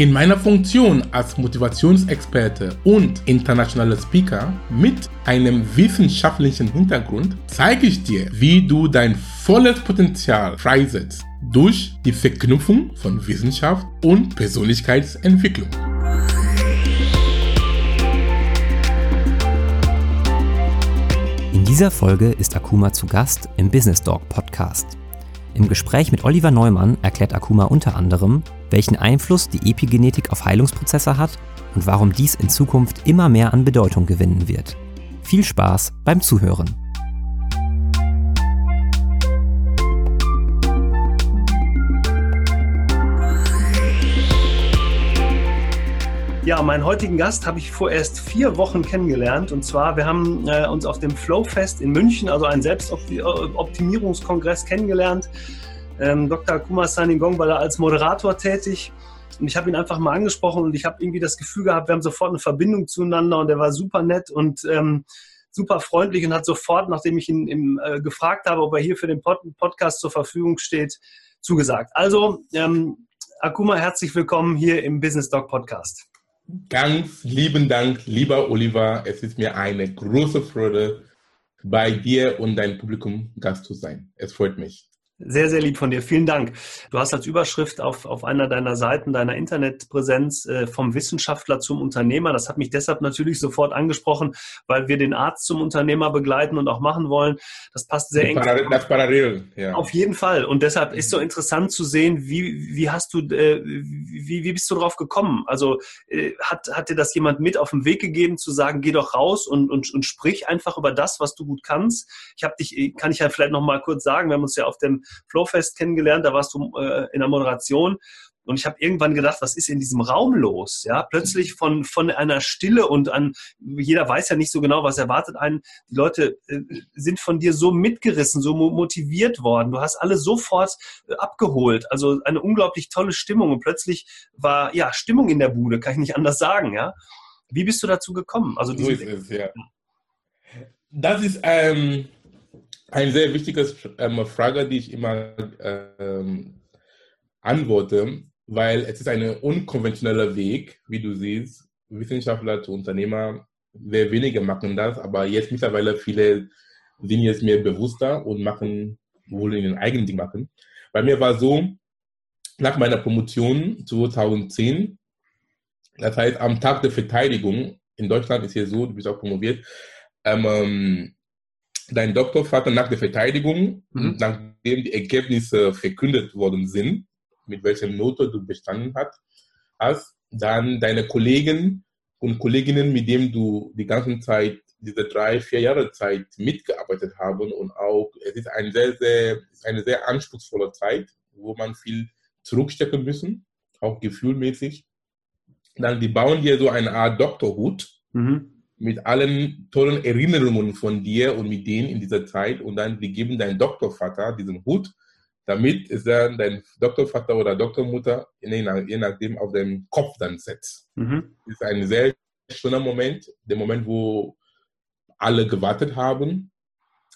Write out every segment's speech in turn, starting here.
In meiner Funktion als Motivationsexperte und internationaler Speaker mit einem wissenschaftlichen Hintergrund zeige ich dir, wie du dein volles Potenzial freisetzt durch die Verknüpfung von Wissenschaft und Persönlichkeitsentwicklung. In dieser Folge ist Akuma zu Gast im Business Dog Podcast. Im Gespräch mit Oliver Neumann erklärt Akuma unter anderem, welchen Einfluss die Epigenetik auf Heilungsprozesse hat und warum dies in Zukunft immer mehr an Bedeutung gewinnen wird. Viel Spaß beim Zuhören. Ja, meinen heutigen Gast habe ich vorerst vier Wochen kennengelernt. Und zwar, wir haben äh, uns auf dem Flowfest in München, also einen Selbstoptimierungskongress, kennengelernt. Ähm, Dr. Kumar Saningong war da als Moderator tätig. Und ich habe ihn einfach mal angesprochen und ich habe irgendwie das Gefühl gehabt, wir haben sofort eine Verbindung zueinander und er war super nett und ähm, super freundlich und hat sofort, nachdem ich ihn im, äh, gefragt habe, ob er hier für den Pod Podcast zur Verfügung steht, zugesagt. Also, ähm, Akuma, herzlich willkommen hier im Business Dog Podcast. Ganz lieben Dank, lieber Oliver. Es ist mir eine große Freude, bei dir und deinem Publikum Gast zu sein. Es freut mich. Sehr, sehr lieb von dir. Vielen Dank. Du hast als Überschrift auf, auf einer deiner Seiten, deiner Internetpräsenz äh, vom Wissenschaftler zum Unternehmer. Das hat mich deshalb natürlich sofort angesprochen, weil wir den Arzt zum Unternehmer begleiten und auch machen wollen. Das passt sehr eng. das parallel, ja. Auf jeden Fall. Und deshalb ist so interessant zu sehen, wie, wie hast du, äh, wie, wie bist du drauf gekommen? Also äh, hat, hat dir das jemand mit auf den Weg gegeben, zu sagen, geh doch raus und, und, und sprich einfach über das, was du gut kannst? Ich habe dich, kann ich ja vielleicht noch mal kurz sagen, wir haben uns ja auf dem Flowfest kennengelernt, da warst du äh, in der Moderation. Und ich habe irgendwann gedacht, was ist in diesem Raum los? Ja, plötzlich von, von einer Stille und an, jeder weiß ja nicht so genau, was erwartet einen. Die Leute äh, sind von dir so mitgerissen, so motiviert worden. Du hast alle sofort äh, abgeholt. Also eine unglaublich tolle Stimmung. Und plötzlich war, ja, Stimmung in der Bude, kann ich nicht anders sagen, ja. Wie bist du dazu gekommen? Also so ist es, ja. Das ist, ähm, eine sehr wichtige ähm, Frage, die ich immer ähm, antworte, weil es ist ein unkonventioneller Weg, wie du siehst, Wissenschaftler zu Unternehmer. Sehr wenige machen das, aber jetzt mittlerweile viele sind jetzt mehr bewusster und machen, wollen ihren eigenen Ding machen. Bei mir war so, nach meiner Promotion 2010, das heißt am Tag der Verteidigung, in Deutschland ist hier so, du bist auch promoviert, ähm, dein Doktorvater nach der Verteidigung, mhm. nachdem die Ergebnisse verkündet worden sind, mit welcher Note du bestanden hast, dann deine Kollegen und Kolleginnen, mit denen du die ganze Zeit, diese drei, vier Jahre Zeit mitgearbeitet haben und auch, es ist eine sehr, sehr, eine sehr anspruchsvolle Zeit, wo man viel zurückstecken müssen, auch gefühlmäßig. Dann, die bauen dir so eine Art Doktorhut. Mhm mit allen tollen Erinnerungen von dir und mit denen in dieser Zeit und dann wir geben deinem Doktorvater diesen Hut, damit es dann dein Doktorvater oder Doktormutter je, nachdem auf dem Kopf dann setzt. Mhm. Das ist ein sehr schöner Moment, der Moment, wo alle gewartet haben.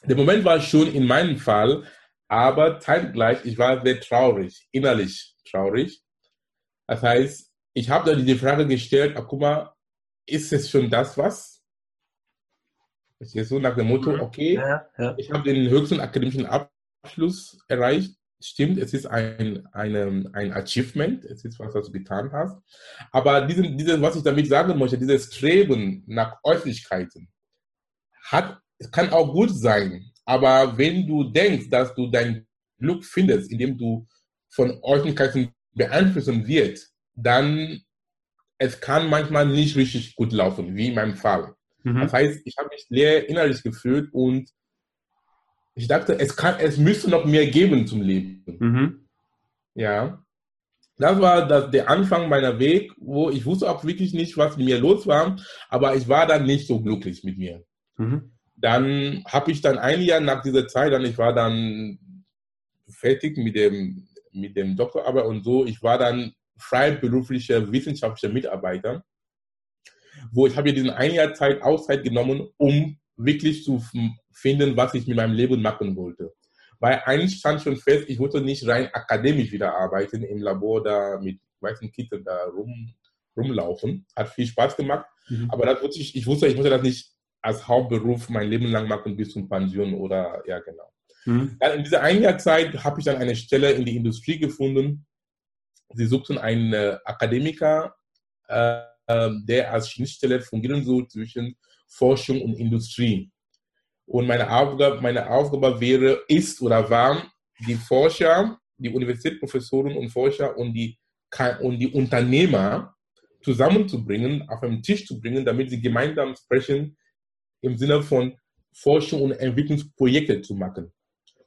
Der Moment war schon in meinem Fall, aber zeitgleich, ich war sehr traurig, innerlich traurig. Das heißt, ich habe dann die Frage gestellt, ach, guck mal, ist es schon das was? Verstehst du? Nach dem Motto, mhm. okay, ja, ja. ich habe den höchsten akademischen Abschluss erreicht. Stimmt, es ist ein, eine, ein Achievement, es ist was, was du getan hast. Aber diesen, diesen, was ich damit sagen möchte, dieses Streben nach Äußerlichkeiten, hat, es kann auch gut sein. Aber wenn du denkst, dass du dein Glück findest, indem du von Äußerlichkeiten beeinflussen wirst, dann es kann manchmal nicht richtig gut laufen, wie in meinem Fall. Mhm. Das heißt, ich habe mich leer innerlich gefühlt und ich dachte, es, kann, es müsste noch mehr geben zum Leben. Mhm. Ja. Das war das, der Anfang meiner Weg, wo ich wusste auch wirklich nicht, was mit mir los war, aber ich war dann nicht so glücklich mit mir. Mhm. Dann habe ich dann ein Jahr nach dieser Zeit, dann ich war dann fertig mit dem, mit dem Doktorarbeit und so, ich war dann freiberuflicher wissenschaftlicher Mitarbeiter, wo ich habe ja diesen ein Jahr Zeit Auszeit genommen, um wirklich zu finden, was ich mit meinem Leben machen wollte. Weil eins stand schon fest, ich wollte nicht rein akademisch wieder arbeiten, im Labor da mit weißen Kitteln da rum, rumlaufen. Hat viel Spaß gemacht, mhm. aber das wusste ich, ich wusste, ich wollte das nicht als Hauptberuf mein Leben lang machen bis zum Pension oder, ja genau. Mhm. Dann in dieser ein Jahr Zeit habe ich dann eine Stelle in die Industrie gefunden. Sie suchten einen Akademiker, äh, der als Schnittstelle fungieren soll zwischen Forschung und Industrie. Und meine Aufgabe, meine Aufgabe wäre, ist oder war, die Forscher, die Universitätsprofessoren und Forscher und die, und die Unternehmer zusammenzubringen, auf einen Tisch zu bringen, damit sie gemeinsam sprechen im Sinne von Forschung und Entwicklungsprojekte zu machen.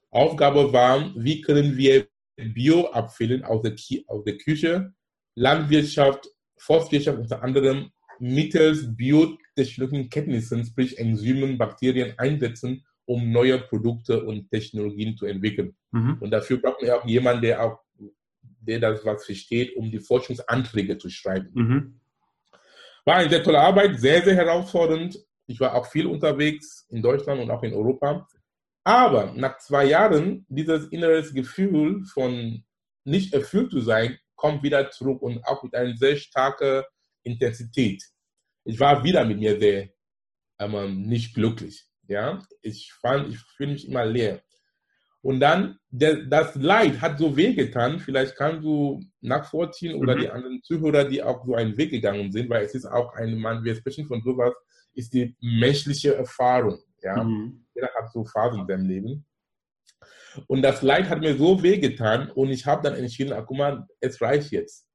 Aufgabe war, wie können wir Bioabfällen aus der, aus der Küche, Landwirtschaft, Forstwirtschaft unter anderem mittels biotechnischen Kenntnissen, sprich Enzymen, Bakterien einsetzen, um neue Produkte und Technologien zu entwickeln. Mhm. Und dafür braucht man ja auch jemanden, der auch, der das was versteht, um die Forschungsanträge zu schreiben. Mhm. War eine sehr tolle Arbeit, sehr, sehr herausfordernd. Ich war auch viel unterwegs in Deutschland und auch in Europa. Aber nach zwei Jahren, dieses inneres Gefühl von nicht erfüllt zu sein, kommt wieder zurück und auch mit einer sehr starken Intensität. Ich war wieder mit mir sehr ähm, nicht glücklich. Ja, ich fand, ich fühle mich immer leer. Und dann, der, das Leid hat so wehgetan, vielleicht kannst du nachvollziehen oder mhm. die anderen Zuhörer, die auch so einen Weg gegangen sind, weil es ist auch ein Mann, wir sprechen von sowas, ist die menschliche Erfahrung. Ja, mhm. jeder hat so Phasen in seinem Leben. Und das Leid hat mir so wehgetan und ich habe dann entschieden, ach, guck mal, es reicht jetzt.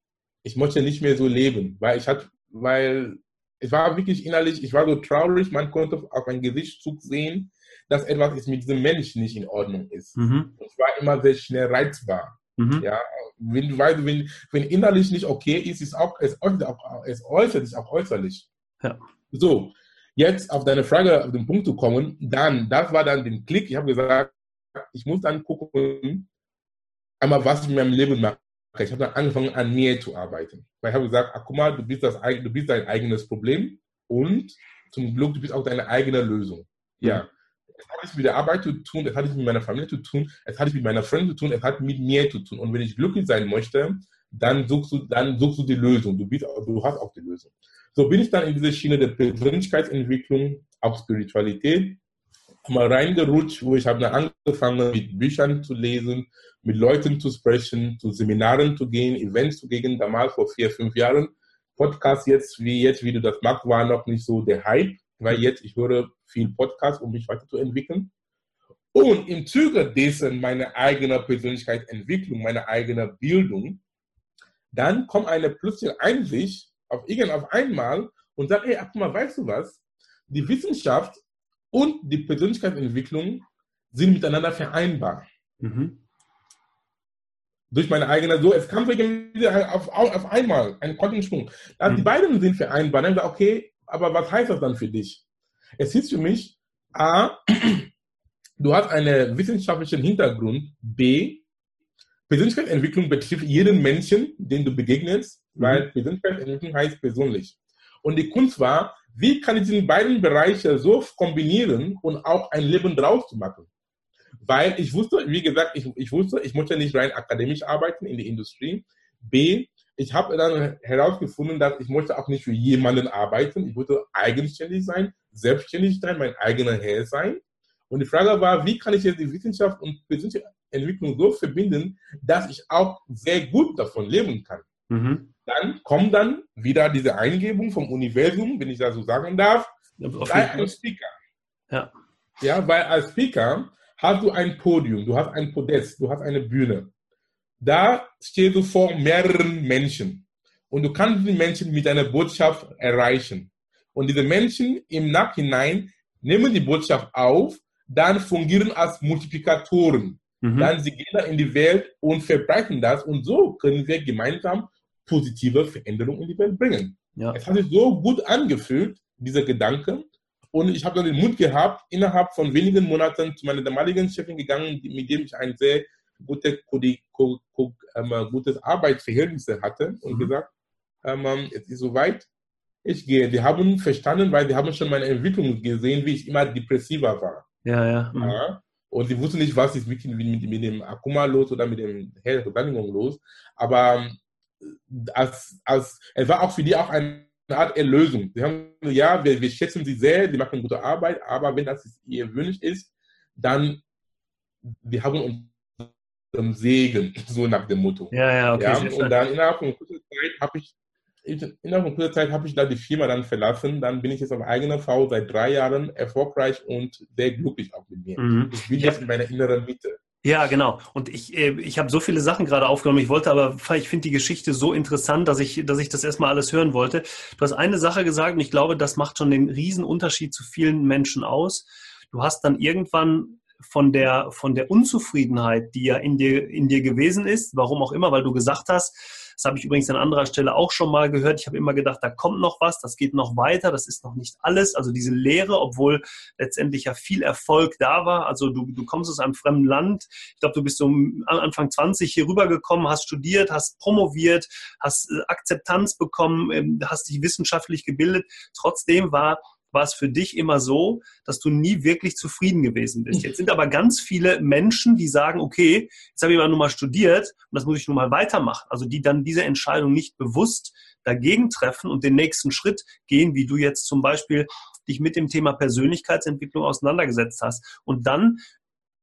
Ich möchte nicht mehr so leben, weil ich hatte, weil es war wirklich innerlich, ich war so traurig, man konnte auf meinem Gesichtszug sehen, dass etwas ist mit diesem Mensch nicht in Ordnung ist. Mhm. Ich war immer sehr schnell reizbar. Mhm. Ja, wenn weißt, wenn, wenn innerlich nicht okay ist, ist auch, es, äußert, auch, es äußert sich auch äußerlich. Ja. So, jetzt auf deine Frage, auf den Punkt zu kommen, dann, das war dann den Klick. Ich habe gesagt, ich muss dann gucken, einmal, was ich in meinem Leben mache. Ich habe dann angefangen, an mir zu arbeiten. Weil ich habe gesagt, ach, guck mal, du bist, das, du bist dein eigenes Problem und zum Glück, du bist auch deine eigene Lösung. Ja. Mhm. Es hat nichts mit der Arbeit zu tun, es hat nichts mit meiner Familie zu tun, es hat nichts mit meiner Freundin zu tun, es hat mit mir zu tun. Und wenn ich glücklich sein möchte, dann suchst du, dann suchst du die Lösung. Du, bist, du hast auch die Lösung. So bin ich dann in diese Schiene der Persönlichkeitsentwicklung, auch Spiritualität, mal reingerutscht, wo ich habe angefangen, mit Büchern zu lesen, mit Leuten zu sprechen, zu Seminaren zu gehen, Events zu gehen, damals vor vier, fünf Jahren. Podcast jetzt, wie jetzt, wie du das magst, war noch nicht so der Hype, weil jetzt ich höre viel Podcast, um mich weiterzuentwickeln. Und im Zuge dessen meine eigene Persönlichkeitsentwicklung, meine eigene Bildung, dann kommt eine plötzliche Einsicht auf irgend auf einmal und sagt, ey, guck mal, weißt du was? Die Wissenschaft und die Persönlichkeitsentwicklung sind miteinander vereinbar. Mhm. Durch meine eigene, so, es kam auf, auf einmal ein Quantensprung. Also mhm. Die beiden sind vereinbar. Dann gesagt, okay, aber was heißt das dann für dich? Es hieß für mich, A, du hast einen wissenschaftlichen Hintergrund, B, Persönlichkeitsentwicklung betrifft jeden Menschen, den du begegnest, mhm. weil Persönlichkeitsentwicklung heißt persönlich. Und die Kunst war, wie kann ich diese beiden Bereiche so kombinieren und auch ein Leben draus machen? Weil ich wusste, wie gesagt, ich, ich wusste, ich möchte nicht rein akademisch arbeiten in der Industrie. B, ich habe dann herausgefunden, dass ich möchte auch nicht für jemanden arbeiten. Ich wollte eigenständig sein, selbstständig sein, mein eigener Herr sein. Und die Frage war, wie kann ich jetzt die Wissenschaft und Entwicklung so verbinden, dass ich auch sehr gut davon leben kann? Mhm dann kommt dann wieder diese Eingebung vom Universum, wenn ich das so sagen darf, sei ein Speaker. Ja. ja, weil als Speaker hast du ein Podium, du hast ein Podest, du hast eine Bühne. Da stehst du vor mehreren Menschen und du kannst die Menschen mit deiner Botschaft erreichen. Und diese Menschen im Nachhinein nehmen die Botschaft auf, dann fungieren als Multiplikatoren. Mhm. Dann sie gehen in die Welt und verbreiten das und so können wir gemeinsam positive Veränderung in die Welt bringen. Ja. Es hat sich so gut angefühlt, dieser Gedanke. Und ich habe dann den Mut gehabt, innerhalb von wenigen Monaten zu meiner damaligen Chefin gegangen, mit dem ich ein sehr gute, ähm, gutes Arbeitsverhältnisse hatte und mhm. gesagt, ähm, es ist soweit, ich gehe. Die haben verstanden, weil die haben schon meine Entwicklung gesehen, wie ich immer depressiver war. Ja, ja. Mhm. ja. Und sie wussten nicht, was ist mit, mit, mit dem Akuma los oder mit dem Reinigung los. Aber ähm, als, als, es war auch für die auch eine Art Erlösung. Sie haben ja, wir, wir schätzen sie sehr, sie machen gute Arbeit, aber wenn das ihr Wunsch ist, dann wir haben unseren Segen, so nach dem Motto. Ja, ja, okay. Ja, und dann innerhalb von kurzer Zeit habe ich innerhalb von kurzer Zeit habe ich da die Firma dann verlassen. Dann bin ich jetzt auf eigener Frau seit drei Jahren erfolgreich und sehr glücklich auch mit mir. Mhm. Ich bin jetzt in meiner inneren Mitte. Ja, genau. Und ich, äh, ich habe so viele Sachen gerade aufgenommen. Ich wollte aber, ich finde die Geschichte so interessant, dass ich, dass ich das erstmal alles hören wollte. Du hast eine Sache gesagt und ich glaube, das macht schon den riesen Unterschied zu vielen Menschen aus. Du hast dann irgendwann von der, von der Unzufriedenheit, die ja in dir, in dir gewesen ist, warum auch immer, weil du gesagt hast, das habe ich übrigens an anderer Stelle auch schon mal gehört. Ich habe immer gedacht, da kommt noch was, das geht noch weiter, das ist noch nicht alles. Also diese Lehre, obwohl letztendlich ja viel Erfolg da war. Also du, du kommst aus einem fremden Land. Ich glaube, du bist so Anfang 20 hier rübergekommen, hast studiert, hast promoviert, hast äh, Akzeptanz bekommen, ähm, hast dich wissenschaftlich gebildet. Trotzdem war war es für dich immer so, dass du nie wirklich zufrieden gewesen bist. Jetzt sind aber ganz viele Menschen, die sagen, okay, jetzt habe ich aber nur mal studiert und das muss ich nur mal weitermachen. Also die dann diese Entscheidung nicht bewusst dagegen treffen und den nächsten Schritt gehen, wie du jetzt zum Beispiel dich mit dem Thema Persönlichkeitsentwicklung auseinandergesetzt hast. Und dann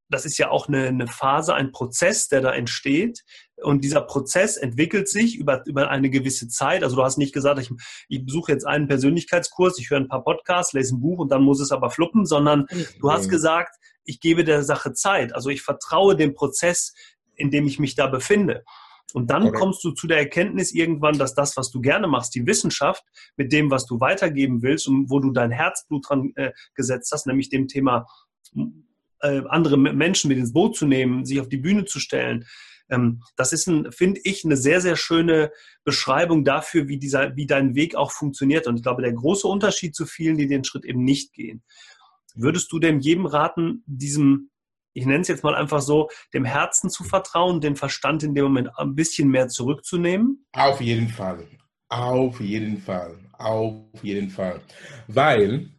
das ist ja auch eine, eine Phase, ein Prozess, der da entsteht. Und dieser Prozess entwickelt sich über, über eine gewisse Zeit. Also du hast nicht gesagt, ich, ich besuche jetzt einen Persönlichkeitskurs, ich höre ein paar Podcasts, lese ein Buch und dann muss es aber fluppen, sondern du hast gesagt, ich gebe der Sache Zeit. Also ich vertraue dem Prozess, in dem ich mich da befinde. Und dann okay. kommst du zu der Erkenntnis irgendwann, dass das, was du gerne machst, die Wissenschaft, mit dem, was du weitergeben willst und wo du dein Herzblut dran äh, gesetzt hast, nämlich dem Thema äh, andere Menschen mit ins Boot zu nehmen, sich auf die Bühne zu stellen. Ähm, das ist, finde ich, eine sehr, sehr schöne Beschreibung dafür, wie, dieser, wie dein Weg auch funktioniert. Und ich glaube, der große Unterschied zu vielen, die den Schritt eben nicht gehen. Würdest du denn jedem raten, diesem, ich nenne es jetzt mal einfach so, dem Herzen zu vertrauen, den Verstand in dem Moment ein bisschen mehr zurückzunehmen? Auf jeden Fall. Auf jeden Fall. Auf jeden Fall. Weil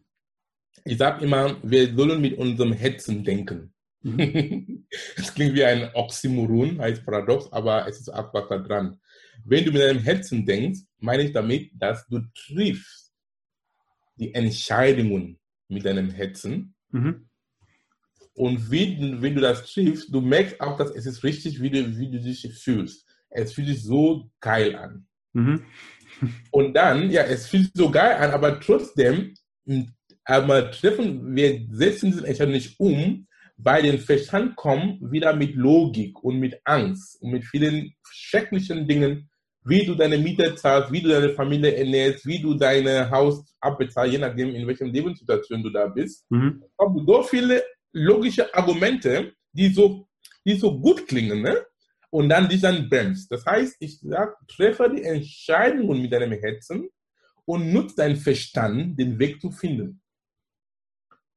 ich sage immer, wir sollen mit unserem Herzen denken. Mhm. Es klingt wie ein Oxymoron, heißt Paradox, aber es ist auch was da dran. Wenn du mit deinem Herzen denkst, meine ich damit, dass du triffst die Entscheidungen mit deinem Herzen. Mhm. Und wie, wenn du das triffst, du merkst auch, dass es ist richtig, wie du, wie du dich fühlst. Es fühlt sich so geil an. Mhm. Und dann, ja, es fühlt sich so geil an, aber trotzdem aber treffen, wir setzen diese Entscheidung nicht um, weil den Verstand kommt wieder mit Logik und mit Angst und mit vielen schrecklichen Dingen, wie du deine Miete zahlst, wie du deine Familie ernährst, wie du dein Haus abbezahlst, je nachdem, in welcher Lebenssituation du da bist. Mhm. Aber so viele logische Argumente, die so, die so gut klingen, ne? und dann dich dann bremst. Das heißt, ich sage, treffe die Entscheidungen mit deinem Herzen und nutze deinen Verstand, den Weg zu finden.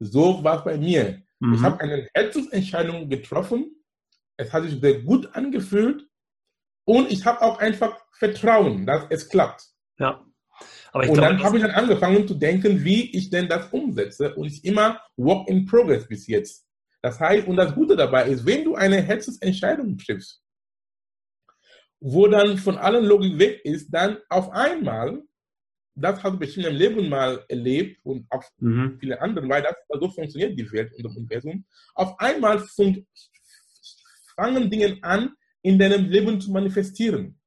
So war es bei mir. Mhm. Ich habe eine Herzensentscheidung getroffen. Es hat sich sehr gut angefühlt. Und ich habe auch einfach Vertrauen, dass es klappt. Ja. Aber und glaube, dann habe ich dann angefangen zu denken, wie ich denn das umsetze. Und ich immer Work in Progress bis jetzt. Das heißt, und das Gute dabei ist, wenn du eine Herzensentscheidung triffst, wo dann von allen Logik weg ist, dann auf einmal das hast du bestimmt im Leben mal erlebt und auch mhm. viele andere, weil das so funktioniert die Welt und das Universum. Auf einmal fangen Dinge an, in deinem Leben zu manifestieren.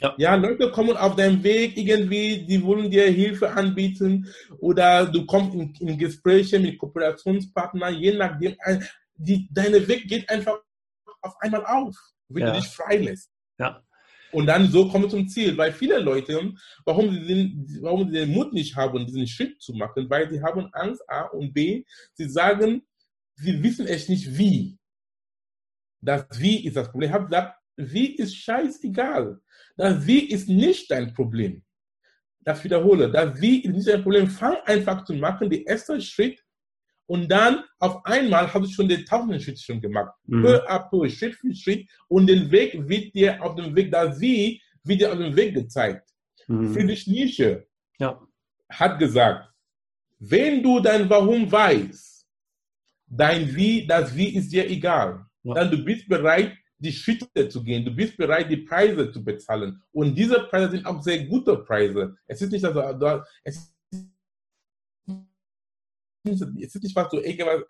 Ja. ja. Leute kommen auf deinem Weg irgendwie, die wollen dir Hilfe anbieten oder du kommst in, in Gespräche mit Kooperationspartnern, je nachdem, die, deine Weg geht einfach auf einmal auf, wenn ja. du dich freilässt. Ja. Und dann so kommen wir zum Ziel. Weil viele Leute, warum sie, den, warum sie den Mut nicht haben, diesen Schritt zu machen, weil sie haben Angst, A und B, sie sagen, sie wissen echt nicht wie. Das Wie ist das Problem. Ich habe gesagt, Wie ist scheißegal. Das Wie ist nicht dein Problem. Das wiederhole. Das Wie ist nicht dein Problem. Fang einfach zu machen. Der erste Schritt Und dann auf einmal hast du schon den tausenden Schritt schon gemacht. Mhm. Peu à peu, Schritt für Schritt. Und den Weg wird dir auf dem Weg, da sie wird dir auf dem Weg gezeigt. Mhm. Friedrich Nietzsche ja. hat gesagt, wenn du dein Warum weißt, dein Wie, das Wie ist dir egal. Ja. Dann du bist bereit, die Schritte zu gehen. Du bist bereit, die Preise zu bezahlen. Und diese Preise sind auch sehr gute Preise. Es ist nicht, dass du, es es ist nicht, was du irgendwas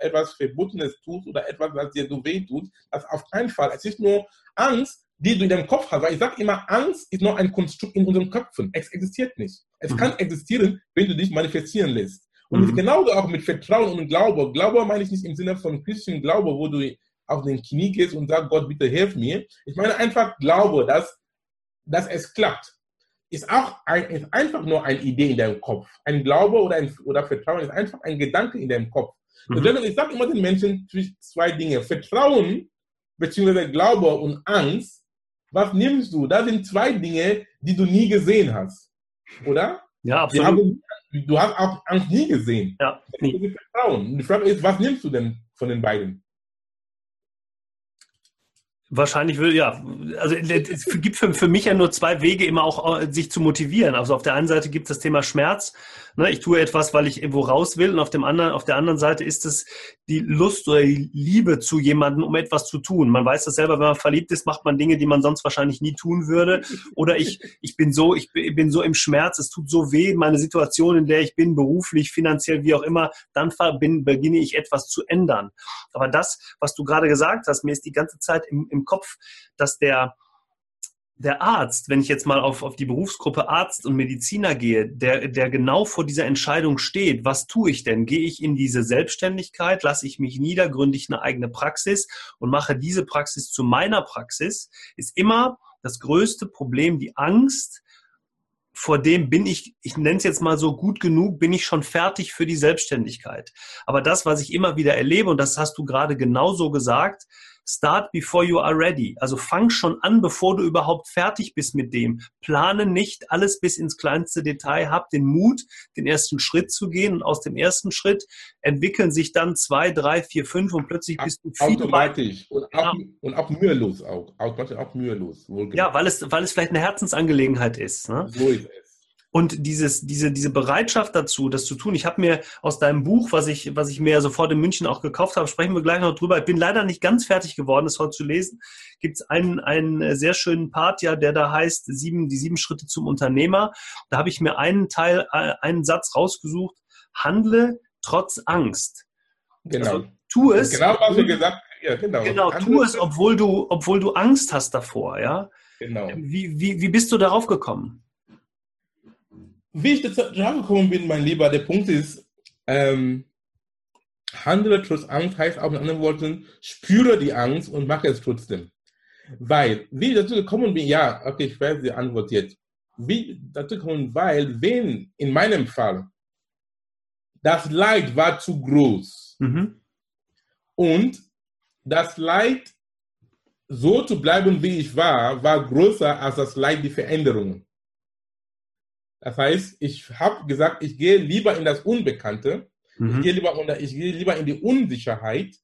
etwas Verbotenes tust oder etwas, was dir so weh tut. Das auf keinen Fall. Es ist nur Angst, die du in deinem Kopf hast. Weil ich sage immer, Angst ist nur ein Konstrukt in unseren Köpfen. Es existiert nicht. Es mhm. kann existieren, wenn du dich manifestieren lässt. Und mhm. genauso auch mit Vertrauen und Glaube. Glaube meine ich nicht im Sinne von christlichen Glaube, wo du auf den Knie gehst und sagst, Gott, bitte hilf mir. Ich meine einfach Glaube, dass, dass es klappt ist auch ein, ist einfach nur eine Idee in deinem Kopf. Ein Glaube oder, ein, oder Vertrauen ist einfach ein Gedanke in deinem Kopf. Mhm. ich sage immer den Menschen zwei Dinge. Vertrauen bzw. Glaube und Angst. Was nimmst du? Das sind zwei Dinge, die du nie gesehen hast. Oder? Ja, absolut. Haben, du hast auch Angst nie gesehen. Ja. Nie. Vertrauen. Die Frage ist, was nimmst du denn von den beiden? Wahrscheinlich will, ja, also es gibt für, für mich ja nur zwei Wege, immer auch äh, sich zu motivieren. Also auf der einen Seite gibt es das Thema Schmerz. Ne, ich tue etwas, weil ich irgendwo raus will, und auf dem anderen, auf der anderen Seite ist es die Lust oder die Liebe zu jemandem, um etwas zu tun. Man weiß das selber, wenn man verliebt ist, macht man Dinge, die man sonst wahrscheinlich nie tun würde. Oder ich, ich bin so, ich bin so im Schmerz, es tut so weh, meine Situation, in der ich bin, beruflich, finanziell, wie auch immer, dann bin, beginne ich etwas zu ändern. Aber das, was du gerade gesagt hast, mir ist die ganze Zeit im, im im Kopf, dass der, der Arzt, wenn ich jetzt mal auf, auf die Berufsgruppe Arzt und Mediziner gehe, der, der genau vor dieser Entscheidung steht, was tue ich denn? Gehe ich in diese Selbstständigkeit, lasse ich mich nieder, gründe ich eine eigene Praxis und mache diese Praxis zu meiner Praxis, ist immer das größte Problem die Angst, vor dem bin ich, ich nenne es jetzt mal so gut genug, bin ich schon fertig für die Selbstständigkeit. Aber das, was ich immer wieder erlebe, und das hast du gerade genauso gesagt, Start before you are ready. Also fang schon an, bevor du überhaupt fertig bist mit dem. Plane nicht alles bis ins kleinste Detail. Hab den Mut, den ersten Schritt zu gehen. Und aus dem ersten Schritt entwickeln sich dann zwei, drei, vier, fünf und plötzlich bist du viel Automatisch und auch, ja. und auch mühelos auch. Automatisch auch mühelos. Ja, weil es, weil es vielleicht eine Herzensangelegenheit ist. Ne? So ist es. Und dieses, diese, diese Bereitschaft dazu, das zu tun. Ich habe mir aus deinem Buch, was ich, was ich mir sofort in München auch gekauft habe, sprechen wir gleich noch drüber. Ich bin leider nicht ganz fertig geworden, es heute zu lesen. Gibt es einen, einen sehr schönen Part, ja, der da heißt, sieben, die sieben Schritte zum Unternehmer. Da habe ich mir einen Teil, äh, einen Satz rausgesucht. Handle trotz Angst. Genau. Also, tu es. Genau, was wir gesagt. Ja, genau. Genau, tu es, obwohl du, obwohl du Angst hast davor, ja. Genau. Wie, wie, wie bist du darauf gekommen? Wie ich dazu gekommen bin, mein Lieber, der Punkt ist, ähm, handle trotz Angst heißt auch mit anderen Worten, spüre die Angst und mache es trotzdem. Weil, wie ich dazu gekommen bin, ja, okay, ich weiß die Antwort jetzt. Wie dazu gekommen weil, wenn in meinem Fall das Leid war zu groß mhm. und das Leid so zu bleiben, wie ich war, war größer als das Leid, die Veränderungen. Das heißt, ich habe gesagt, ich gehe lieber in das Unbekannte, mhm. ich, gehe lieber, ich gehe lieber in die Unsicherheit,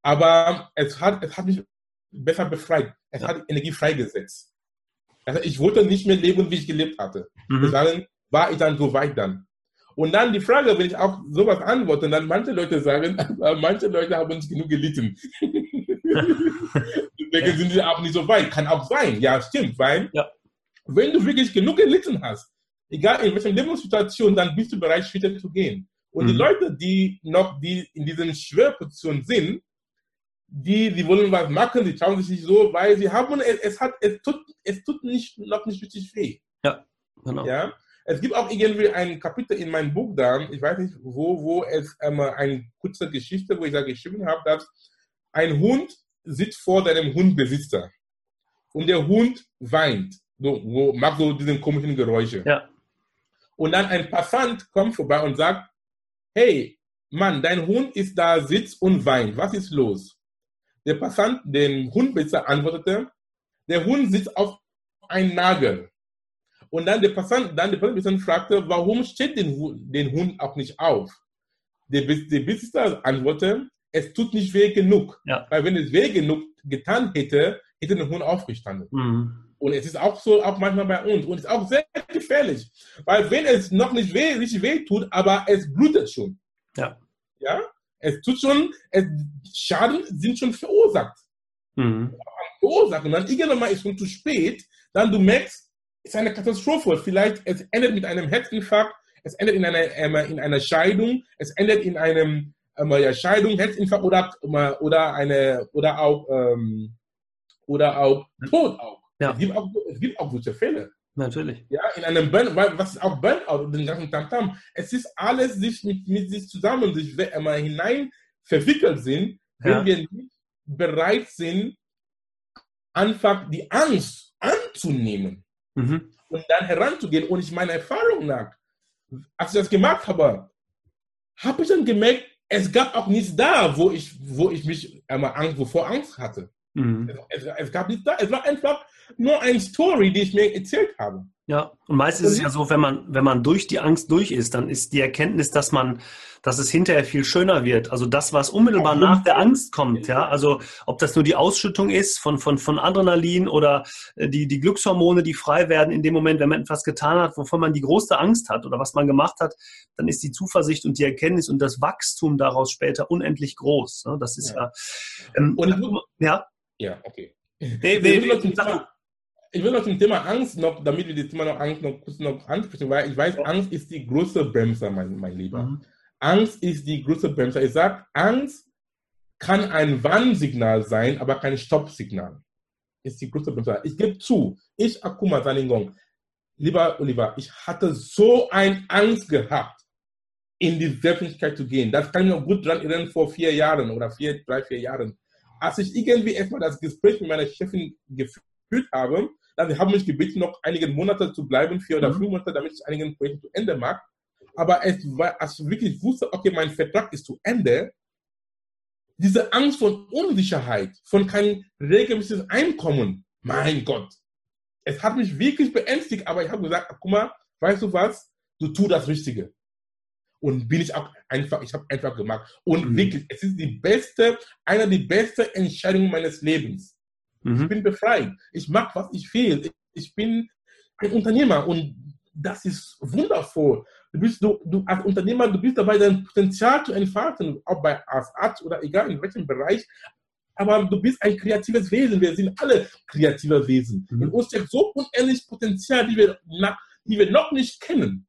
aber es hat, es hat mich besser befreit. Es ja. hat Energie freigesetzt. Also ich wollte nicht mehr leben, wie ich gelebt hatte. Mhm. Deswegen war ich dann so weit dann. Und dann die Frage, wenn ich auch sowas antworte, dann manche Leute sagen, manche Leute haben nicht genug gelitten. Deswegen sind sie auch nicht so weit. Kann auch sein. Ja, stimmt, weil ja. wenn du wirklich genug gelitten hast, egal in welcher Lebenssituation, dann bist du bereit, Schritte zu gehen. Und mhm. die Leute, die noch die in diesen Schwerpositionen sind, die, die wollen was machen, die trauen sich nicht so, weil sie haben, es, es hat, es tut, es tut nicht, noch nicht richtig weh. Ja, genau. Ja? Es gibt auch irgendwie ein Kapitel in meinem Buch da, ich weiß nicht, wo, wo es ähm, eine kurze Geschichte, wo ich da geschrieben habe, dass ein Hund sitzt vor seinem Hundbesitzer und der Hund weint, so, macht so diese komischen Geräusche. Ja und dann ein Passant kommt vorbei und sagt, hey, Mann, dein Hund ist da, sitzt und weint. Was ist los? Der Passant, dem Hundbesitzer, antwortete, der Hund sitzt auf einem Nagel. Und dann der Passant, dann der Passant fragte, warum steht den, den Hund auch nicht auf? der, der Besitzer antwortet, es tut nicht weh genug. Ja. Weil wenn es weh genug getan hätte, hätte der Hund aufgestanden. Mhm. Und es ist auch so, auch manchmal bei uns. Und es ist auch sehr gefährlich. Weil wenn es noch nicht weh, richtig weh tut, aber es blutet schon. Ja. Ja? Es tut schon, es, Schaden sind schon verursacht. Mhm. Verursacht. Und dann irgendwann mal ist schon zu spät, dann du merkst, es ist eine Katastrophe. Vielleicht es endet mit einem Herzinfarkt, es endet in einer, ähm, in einer Scheidung, es endet in einem ähm, ja, Scheidung, Herzinfarkt oder, oder eine oder auch ähm, oder auch Tod auch. Ja. Es, gibt auch es gibt auch solche Fälle. Natürlich. Ja, in einem Burn, weil- was ist auch Burnout und den ganzen Tamtam. Es ist alles sich mit, mit sich zusammen, sich einmal hinein verwickelt sind, wenn Ja. wir nicht bereit sind, einfach die Angst anzunehmen Mhm. und dann heranzugehen. Und ich meiner Erfahrung nach, als ich das gemacht habe, habe ich dann gemerkt, es gab auch nichts da, wo ich, wo ich mich einmal Angst, wovor Angst hatte. Mhm. Es, es gab nichts da. Es war einfach nur eine Story, die ich mir erzählt habe. Ja, und meist ist es ja so, wenn man, wenn man durch die Angst durch ist, dann ist die Erkenntnis, dass man, dass es hinterher viel schöner wird. Also das, was unmittelbar nach der Angst kommt, ja. Also ob das nur die Ausschüttung ist von, von, von Adrenalin oder äh, die, die Glückshormone, die frei werden in dem Moment, wenn man etwas getan hat, wovon man die größte Angst hat oder was man gemacht hat, dann ist die Zuversicht und die Erkenntnis und das Wachstum daraus später unendlich groß. Ne? Das ist ja, ähm, Und ja, Ja, okay. nee, Ich nee, will, noch nee, Thema, ich will noch zum Thema Angst noch, damit wir das Thema noch Angst noch kurz noch ansprechen, weil ich weiß, Angst ist die größte Bremser, mein, mein Lieber. Mhm. Angst ist die größte Bremser. Ich sage, Angst kann ein Warnsignal sein, aber kein Stoppsignal. Ist die größte Bremser. Ich gebe zu, ich, Akuma Saningong, lieber Oliver, ich hatte so eine Angst gehabt, in die Selbstständigkeit zu gehen. Das kann ich noch gut dran erinnern vor vier Jahren oder vier, drei, vier Jahren. Als ich irgendwie erstmal das Gespräch mit meiner Chefin geführt habe, dann haben mich gebeten, noch einige Monate zu bleiben, vier oder Mhm. fünf Monate, damit ich einige Projekte zu Ende mache. Aber es war, als ich wirklich wusste, okay, mein Vertrag ist zu Ende, diese Angst von Unsicherheit, von kein regelmäßiges Einkommen, mein Gott, es hat mich wirklich beängstigt, aber ich habe gesagt, guck mal, weißt du was, du tu das Richtige. Und bin ich auch einfach, ich habe einfach gemacht. Und Mhm. wirklich, es ist die beste, einer der besten Entscheidungen meines Lebens. Ich Mhm. bin befreit. Ich mache, was ich will. Ich, ich bin ein Unternehmer und das ist wundervoll. Du bist du, du als Unternehmer, du bist dabei, dein Potenzial zu entfalten, ob bei als Arzt oder egal in welchem Bereich. Aber du bist ein kreatives Wesen. Wir sind alle kreative Wesen. Mhm. In uns steckt so unendlich Potenzial, die wir, die wir noch nicht kennen.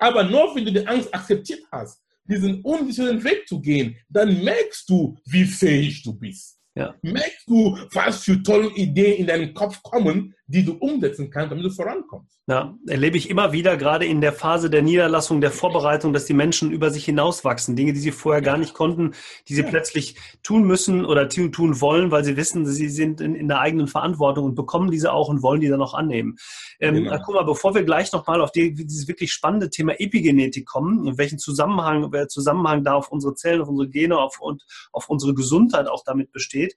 Aber nur wenn du die Angst akzeptiert hast, diesen unsicheren Weg zu gehen, dann merkst du, wie fähig du bist. Ja. Merkst du, was für tolle Ideen in deinen Kopf kommen, die du umsetzen kannst, damit du vorankommst. Ja, erlebe ich immer wieder, gerade in der Phase der Niederlassung, der Vorbereitung, dass die Menschen über sich hinauswachsen. Dinge, die sie vorher gar nicht konnten, die sie Ja. plötzlich tun müssen oder tu- tun wollen, weil sie wissen, sie sind in, in der eigenen Verantwortung und bekommen diese auch und wollen die dann auch annehmen. Ähm, Genau. na, guck mal, bevor wir gleich nochmal auf die, dieses wirklich spannende Thema Epigenetik kommen, in welchen Zusammenhang, wer Zusammenhang da auf unsere Zellen, auf unsere Gene auf, und auf unsere Gesundheit auch damit besteht,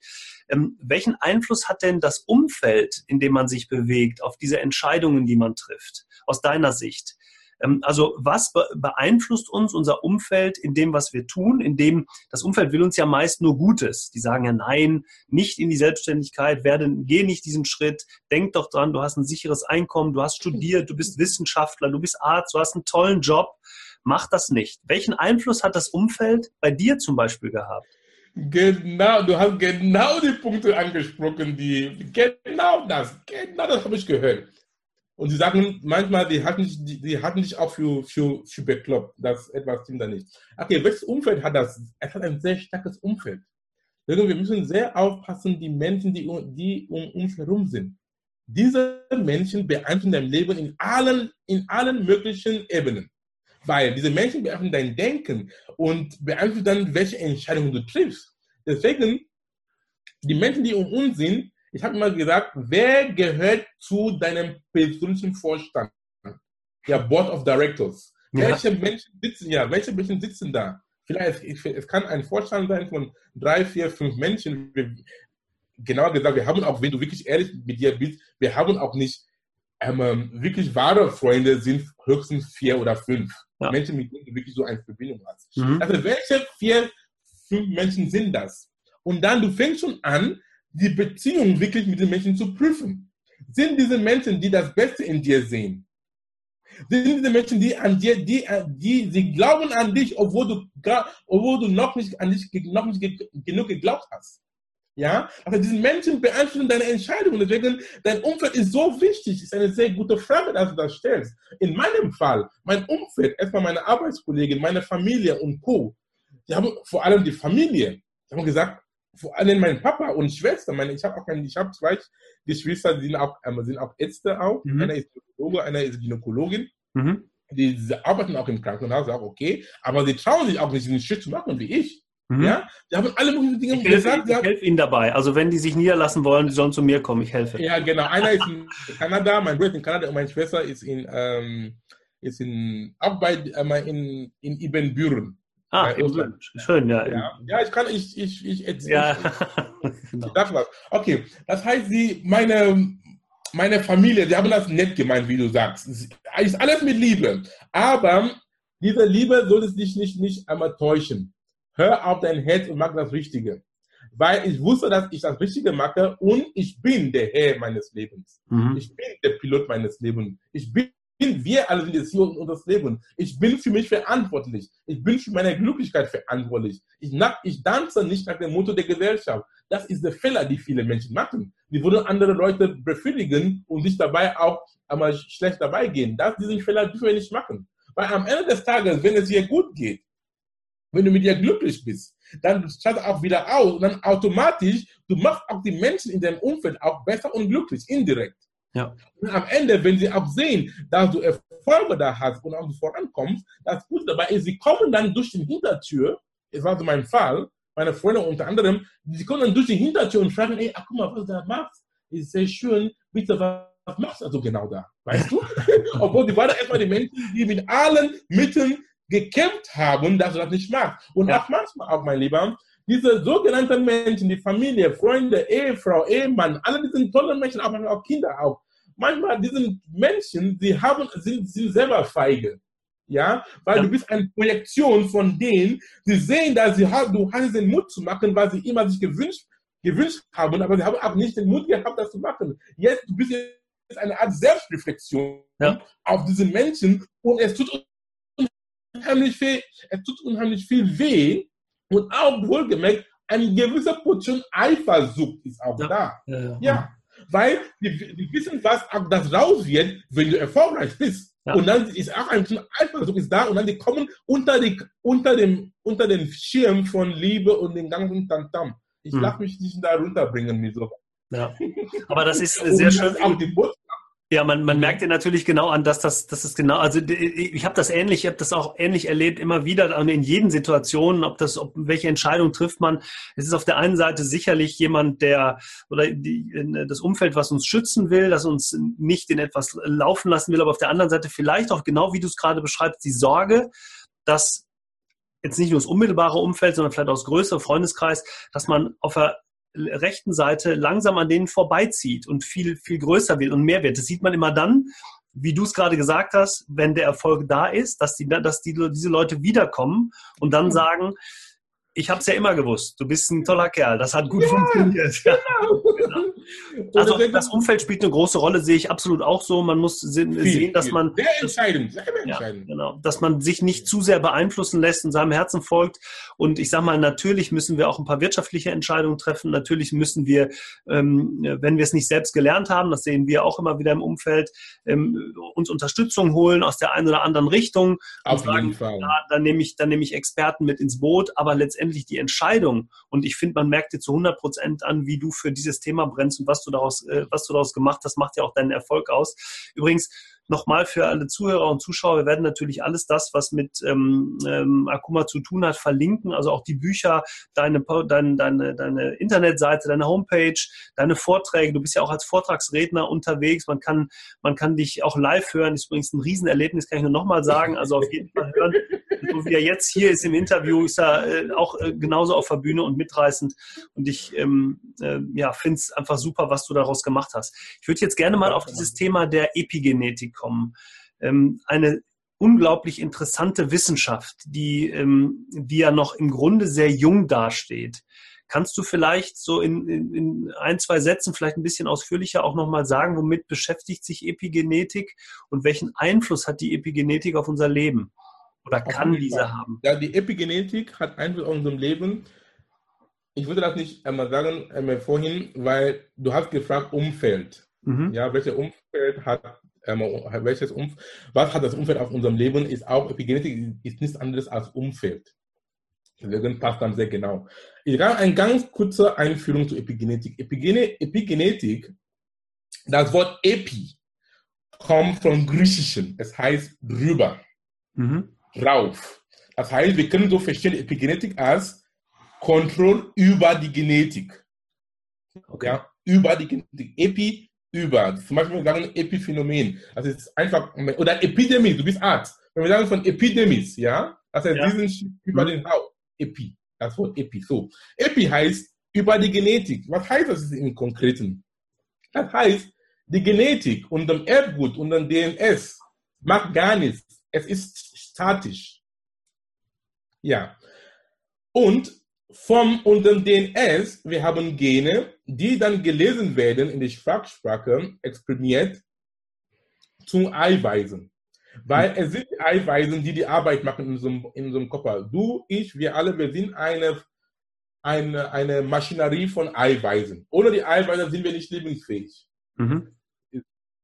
ähm, welchen Einfluss hat denn das Umfeld, in dem man sich bewegt, auf diese Entscheidungen, die man trifft, aus deiner Sicht? Ähm, also was be beeinflusst uns, unser Umfeld, in dem, was wir tun, in dem, das Umfeld will uns ja meist nur Gutes. Die sagen ja, nein, nicht in die Selbstständigkeit, werde, geh nicht diesen Schritt, denk doch dran, du hast ein sicheres Einkommen, du hast studiert, du bist Wissenschaftler, du bist Arzt, du hast einen tollen Job. Mach das nicht. Welchen Einfluss hat das Umfeld bei dir zum Beispiel gehabt? Genau, du hast genau die Punkte angesprochen, die genau das, genau das habe ich gehört. Und sie sagen manchmal, die hatten dich, die, die hatten dich auch für, für, für bekloppt. Das etwas stimmt da nicht. Okay, welches Umfeld hat das? Es hat ein sehr starkes Umfeld. Deswegen, wir müssen sehr aufpassen, die Menschen, die, die um uns herum sind. Diese Menschen beeinflussen dein Leben in allen, in allen möglichen Ebenen. Weil diese Menschen beeinflussen dein Denken und beeinflussen dann, welche Entscheidungen du triffst. Deswegen, die Menschen, die um uns sind, ich habe immer gesagt, wer gehört zu deinem persönlichen Vorstand? Ja, Board of Directors. Ja. Welche Menschen sitzen, ja, welche Menschen sitzen da? Vielleicht, ich- es kann ein Vorstand sein von drei, vier, fünf Menschen. Wir, genauer gesagt, wir haben auch, wenn du wirklich ehrlich mit dir bist, wir haben auch nicht ähm, wirklich wahre Freunde, sind höchstens vier oder fünf. Ja. Menschen, mit denen du wirklich so eine Verbindung hast. Mhm. Also welche vier, fünf Menschen sind das? Und dann, du fängst schon an, die Beziehung wirklich mit den Menschen zu prüfen. Sind diese Menschen, die das Beste in dir sehen? Sind diese Menschen, die an dir, die, die, sie glauben an dich, obwohl du, obwohl du noch nicht an dich noch nicht genug geglaubt hast? Ja, also diese Menschen beeinflussen deine Entscheidungen. Deswegen, dein Umfeld ist so wichtig. Ist eine sehr gute Frage, dass du das stellst. In meinem Fall, mein Umfeld, erstmal meine Arbeitskollegen, meine Familie und Co. Die haben vor allem die Familie. Die haben gesagt, vor allem mein Papa und Schwester. Meine, ich habe auch meine, ich habe zwei Geschwister, die sind auch, äh, sind auch Ärzte auch. Mhm. Einer ist Gynäkologe, einer ist Gynäkologin. Mhm. Die, die, arbeiten auch im Krankenhaus, auch okay, aber sie trauen sich auch nicht, diesen Schritt zu machen wie ich. Mhm. Ja, die haben alle möglichen Dinge ich gesagt. Helfe, ich helfe ihnen dabei. Also wenn die sich niederlassen wollen, die sollen zu mir kommen. Ich helfe. Ja, genau. Einer ist in Kanada, mein Bruder ist in Kanada und meine Schwester ist in, ähm, ist in auch bei äh, in, in Ibbenbüren. Ah, schön, ja. ja. Ja, ich kann, ich, ich, ich, ich, ja. ich, genau. was. Okay, das heißt, sie, meine, meine Familie, die haben das nett gemeint, wie du sagst. Ist alles mit Liebe. Aber diese Liebe soll es dich nicht, nicht einmal täuschen. Hör auf dein Herz und mach das Richtige. Weil ich wusste, dass ich das Richtige mache und ich bin der Herr meines Lebens. Mhm. Ich bin der Pilot meines Lebens. Ich bin wir alle sind jetzt hier und das Leben. Ich bin für mich verantwortlich. Ich bin für meine Glücklichkeit verantwortlich. Ich, nach, ich tanze nicht nach dem Motto der Gesellschaft. Das ist der Fehler, die viele Menschen machen. Die wollen andere Leute befriedigen und sich dabei auch einmal schlecht dabei gehen. Das, diesen Fehler dürfen wir nicht machen. Weil am Ende des Tages, wenn es dir gut geht, wenn du mit dir glücklich bist, dann schaut auch wieder aus und dann automatisch, du machst auch die Menschen in deinem Umfeld auch besser und glücklich, indirekt. Ja. Und am Ende, wenn sie auch sehen, dass du Erfolge da hast und auch vorankommst, das Gute dabei ist, sie kommen dann durch die Hintertür, das war so mein Fall, meine Freunde unter anderem, sie kommen dann durch die Hintertür und fragen, ey, ach, guck mal, was du da machst, ist sehr schön, bitte, was machst du also genau da? Weißt du? Obwohl die waren erstmal die Menschen, die mit allen Mitteln gekämpft haben, dass du das nicht machst. Und ja. auch manchmal auch, mein Lieber, diese sogenannten Menschen, die Familie, Freunde, Ehefrau, Ehemann, alle diese tollen Menschen, auch manchmal auch Kinder auch. Manchmal diese Menschen, die haben, sind, sind selber feige. Ja, weil ja. du bist eine Projektion von denen, die sehen, dass sie haben, du hast den Mut zu machen, was sie immer sich gewünscht, gewünscht haben, aber sie haben auch nicht den Mut gehabt, das zu machen. Jetzt, du bist jetzt eine Art Selbstreflexion ja. auf diese Menschen und es tut unheimlich viel, es tut unheimlich viel weh, und auch wohlgemerkt, eine gewisse Portion Eifersucht ist auch ja. da. Ja, ja. ja. weil wir, wir, wissen, was auch das raus wird, wenn du erfolgreich bist. Und dann ist auch ein bisschen Eifersucht ist da und dann die kommen unter, die, unter, dem, unter den Schirm von Liebe und den ganzen Tantam. Ich hm. lasse mich nicht da runterbringen mit so. Ja. Aber das ist sehr schön. Auch die Botschaft ja, man, man merkt ja natürlich genau an, dass das, das ist genau, also ich habe das ähnlich, ich habe das auch ähnlich erlebt, immer wieder in jeden Situationen, ob das, ob welche Entscheidung trifft man. Es ist auf der einen Seite sicherlich jemand, der oder die, das Umfeld, was uns schützen will, das uns nicht in etwas laufen lassen will, aber auf der anderen Seite vielleicht auch genau wie du es gerade beschreibst, die Sorge, dass jetzt nicht nur das unmittelbare Umfeld, sondern vielleicht auch das größere Freundeskreis, dass man auf der rechten Seite langsam an denen vorbeizieht und viel, viel größer wird und mehr wird. Das sieht man immer dann, wie du es gerade gesagt hast, wenn der Erfolg da ist, dass, die, dass die, diese Leute wiederkommen und dann sagen, ich habe es ja immer gewusst, du bist ein toller Kerl, das hat gut ja, funktioniert. Genau. genau. Also das Umfeld spielt eine große Rolle, sehe ich absolut auch so. Man muss sehen, dass man sehr entscheidend, sehr entscheidend. Ja, genau, dass man sich nicht zu sehr beeinflussen lässt und seinem Herzen folgt. Und ich sage mal, natürlich müssen wir auch ein paar wirtschaftliche Entscheidungen treffen. Natürlich müssen wir, ähm, wenn wir es nicht selbst gelernt haben, das sehen wir auch immer wieder im Umfeld, ähm, uns Unterstützung holen aus der einen oder anderen Richtung. Auf jeden Fall. Ja, dann nehme ich, dann nehme ich Experten mit ins Boot. Aber letztendlich die Entscheidung und ich finde, man merkt dir zu 100 Prozent an, wie du für dieses Thema brennst und was du daraus, äh, was du daraus gemacht hast, macht ja auch deinen Erfolg aus. Übrigens, nochmal für alle Zuhörer und Zuschauer, wir werden natürlich alles das, was mit ähm, ähm, Akuma zu tun hat, verlinken. Also auch die Bücher, deine, deine, deine, deine Internetseite, deine Homepage, deine Vorträge. Du bist ja auch als Vortragsredner unterwegs. Man kann, man kann dich auch live hören. Das ist übrigens ein Riesenerlebnis, kann ich nur nochmal sagen. Also auf jeden Fall hören. So wie er jetzt hier ist im Interview, ist er äh, auch äh, genauso auf der Bühne und mitreißend. Und ich ähm, äh, ja, finde es einfach super, was du daraus gemacht hast. Ich würde jetzt gerne mal auf dieses Thema der Epigenetik kommen. Ähm, eine unglaublich interessante Wissenschaft, die, ähm, die ja noch im Grunde sehr jung dasteht. Kannst du vielleicht so in, in, in ein, zwei Sätzen vielleicht ein bisschen ausführlicher auch nochmal sagen, womit beschäftigt sich Epigenetik und welchen Einfluss hat die Epigenetik auf unser Leben? Oder kann diese haben? Ja, die Epigenetik hat Einfluss auf unser Leben. Ich würde das nicht einmal sagen einmal vorhin, weil du hast gefragt Umfeld. Mhm. Ja, welches Umfeld hat ähm, welches Umfeld, was hat das Umfeld auf unserem Leben? Ist auch Epigenetik ist nichts anderes als Umfeld. Deswegen passt dann sehr genau. Ich habe eine ganz kurze Einführung zu Epigenetik. Epigene, Epigenetik, das Wort Epi kommt vom Griechischen. Es heißt drüber, mhm. drauf. Das heißt, wir können so verstehen Epigenetik als Kontrolle über die Genetik. Okay. Ja, über die Genetik. Epi, über. Zum Beispiel, wir sagen Epiphänomen. Das ist einfach, oder Epidemie, du bist Arzt. Wenn wir sagen von Epidemis, ja, das heißt, ja. diesen über mhm. den Haut. Epi, das Wort Epi. So, Epi heißt über die Genetik. Was heißt das im Konkreten? Das heißt, die Genetik und dem Erbgut und dem DNS macht gar nichts. Es ist statisch. Ja. Und vom und dem DNS, wir haben Gene, die dann gelesen werden in der Fachsprache, exprimiert zu Eiweißen. Weil es sind die Eiweißen, die die Arbeit machen in unserem, in unserem Körper. Du, ich, wir alle, wir sind eine, eine, eine Maschinerie von Eiweißen. Ohne die Eiweiße sind wir nicht lebensfähig. Mhm.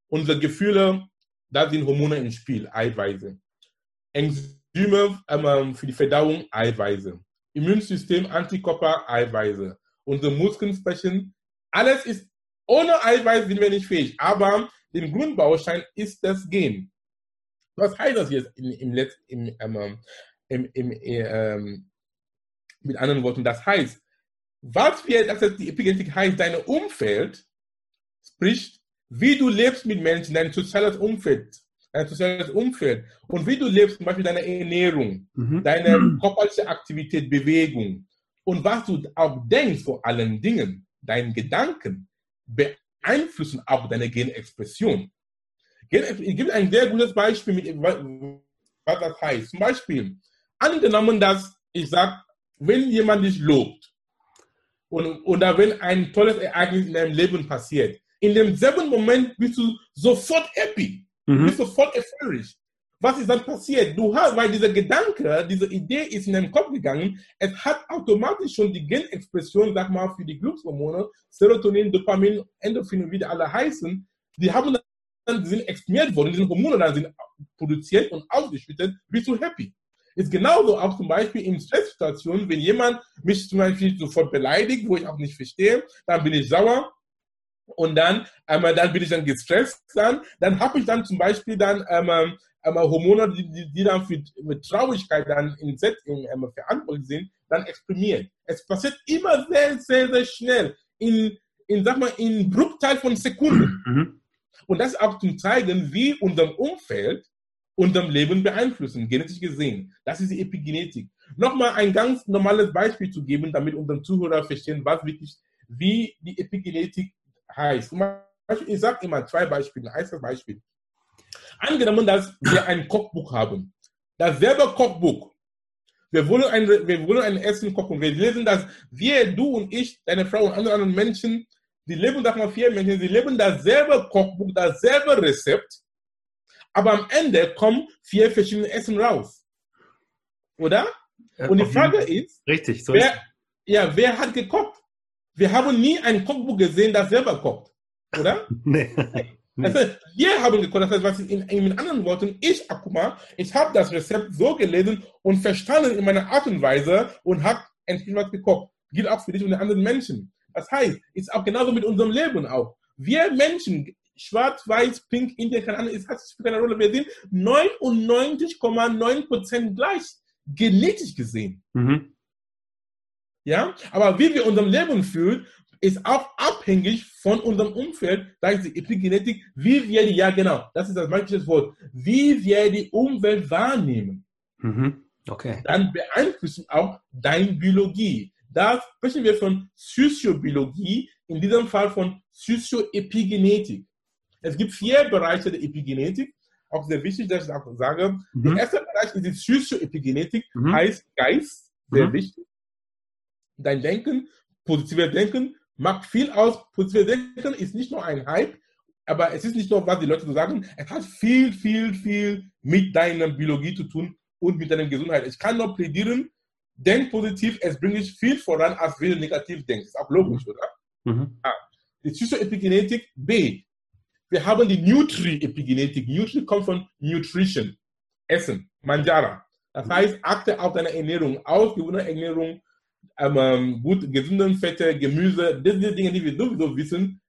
Unsere Gefühle, da sind Hormone im Spiel, Eiweiße. Enzyme ähm, für die Verdauung, Eiweiße. Immunsystem, Antikörper, Eiweiße. Unsere Muskeln sprechen. Alles ist, ohne Eiweiß sind wir nicht fähig. Aber den Grundbaustein ist das Gen. Was heißt das jetzt im, im, im, ähm, im, im ähm, mit anderen Worten? Das heißt, was wir, das heißt, die Epigenetik heißt, dein Umfeld, sprich, wie du lebst mit Menschen, dein soziales Umfeld, dein soziales Umfeld und wie du lebst, zum Beispiel deine Ernährung, mhm. deine körperliche Aktivität, Bewegung und was du auch denkst vor allen Dingen, deinen Gedanken beeinflussen auch deine Genexpression. Ich gebe ein sehr gutes Beispiel, mit, was das heißt. Zum Beispiel, angenommen, dass ich sage, wenn jemand dich lobt und, oder wenn ein tolles Ereignis in deinem Leben passiert, in demselben Moment bist du sofort happy, mhm. bist sofort euphorisch. Was ist dann passiert? Du hast, weil dieser Gedanke, diese Idee ist in deinen Kopf gegangen, es hat automatisch schon die Genexpression, sag mal, für die Glückshormone, Serotonin, Dopamin, Endorphin, wie die alle heißen, die haben die sind exprimiert worden, diese Hormone dann sind produziert und ausgeschüttet, bist du happy. Ist genauso auch zum Beispiel in Stresssituationen, wenn jemand mich zum Beispiel sofort beleidigt, wo ich auch nicht verstehe, dann bin ich sauer und dann, ähm, dann bin ich dann gestresst, dann, dann habe ich dann zum Beispiel dann ähm, ähm, Hormone, die, die, die, dann für, mit Traurigkeit dann in, in ähm, verantwortlich sind, dann exprimiert. Es passiert immer sehr, sehr, sehr schnell in, in sag mal, in Bruchteil von Sekunden. Mhm. Und das auch zum zeigen, wie unser Umfeld unserem Leben beeinflussen, genetisch gesehen. Das ist die Epigenetik. Nochmal ein ganz normales Beispiel zu geben, damit unsere Zuhörer verstehen, was wirklich, wie die Epigenetik heißt. Ich sage immer zwei Beispiele. Ein Beispiel. Angenommen, dass wir ein Kochbuch haben. Dasselbe Kochbuch. Wir wollen ein, wir wollen ein Essen kochen. Wir lesen, dass wir, du und ich, deine Frau und andere Menschen die leben doch mal vier Menschen, sie leben dasselbe Kochbuch, dasselbe Rezept, aber am Ende kommen vier verschiedene Essen raus. Oder? Und die Frage ist, Richtig, so wer, ist ja, wer hat gekocht? Wir haben nie ein Kochbuch gesehen, das selber kocht. Oder? nee. Das heißt, wir haben gekocht, das heißt, was in, in anderen Worten, ich, Akuma, ich habe das Rezept so gelesen und verstanden in meiner Art und Weise und habe entsprechend gekocht. Gilt auch für dich und die anderen Menschen. Das heißt, ist auch genauso mit unserem Leben auch. Wir Menschen, schwarz, weiß, pink, Indien, keine Ahnung, es hat keine Rolle. Wir sind 99,9% gleich, genetisch gesehen. Mhm. Ja, aber wie wir unserem Leben fühlen, ist auch abhängig von unserem Umfeld, da ist die Epigenetik, wie wir die, ja genau, das ist das manche Wort, wie wir die Umwelt wahrnehmen. Mhm. Okay. Dann beeinflussen auch deine Biologie. Da sprechen wir von Psychobiologie, in diesem Fall von Psychoepigenetik. Es gibt vier Bereiche der Epigenetik. auch sehr wichtig, dass ich auch sage. Mhm. Der erste Bereich ist die Psychoepigenetik, mhm. heißt Geist, sehr mhm. wichtig. Dein Denken, positives Denken macht viel aus. Positives Denken ist nicht nur ein Hype, aber es ist nicht nur, was die Leute so sagen, es hat viel, viel, viel mit deiner Biologie zu tun und mit deiner Gesundheit. Ich kann nur plädieren, denk positiv, es bringt dich viel voran, als wenn du negativ denkst. Ist auch logisch, oder? Mhm. A. Die Psychoepigenetik. B. Wir haben die Nutri-Epigenetik. Nutri kommt von Nutrition, Essen, Manjara. Das mhm. heißt, achte auf deine Ernährung, ausgewogene Ernährung, ähm, gut, gesunde Fette, Gemüse, das sind Dinge, die wir sowieso wissen,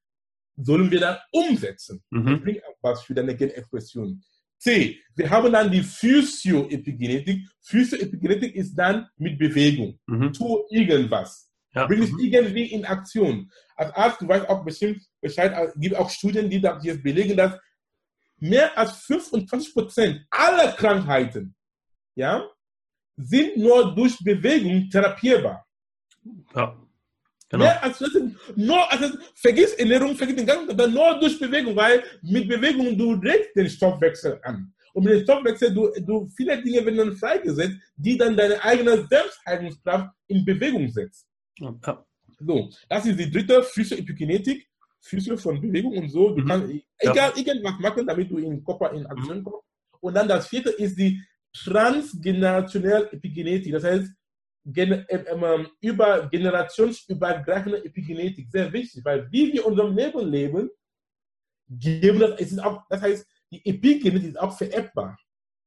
sollen wir dann umsetzen. Mhm. Das bringt auch was für deine Genexpression. C. Wir haben dann die Physioepigenetik. Physioepigenetik ist dann mit Bewegung. Mhm. Tu irgendwas. Ja. Bring es mhm. irgendwie in Aktion. Als Arzt, du weißt auch bestimmt Bescheid, es gibt auch Studien, die jetzt belegen, dass mehr als 25 Prozent aller Krankheiten ja, sind nur durch Bewegung therapierbar. Ja. Genau. Mehr als nur, also vergiss Ernährung, vergiss den ganzen, aber nur durch Bewegung, weil mit Bewegung du regst den Stoffwechsel an. Und mit dem Stoffwechsel, du, du viele Dinge werden dann freigesetzt, die dann deine eigene Selbstheilungskraft in Bewegung setzt. Ja. So, das ist die dritte Physio-Epigenetik, Physio von Bewegung und so. Du mhm. kannst egal, irgendwas machen, damit du in Körper in Aktion mhm. kommst. Und dann das vierte ist die transgenerationelle Epigenetik. Das heißt, gen, äh, äh, über generationsübergreifende Epigenetik. Sehr wichtig, weil wie wir unserem Leben leben, geben das, es ist auch, das heißt, die Epigenetik ist auch vererbbar.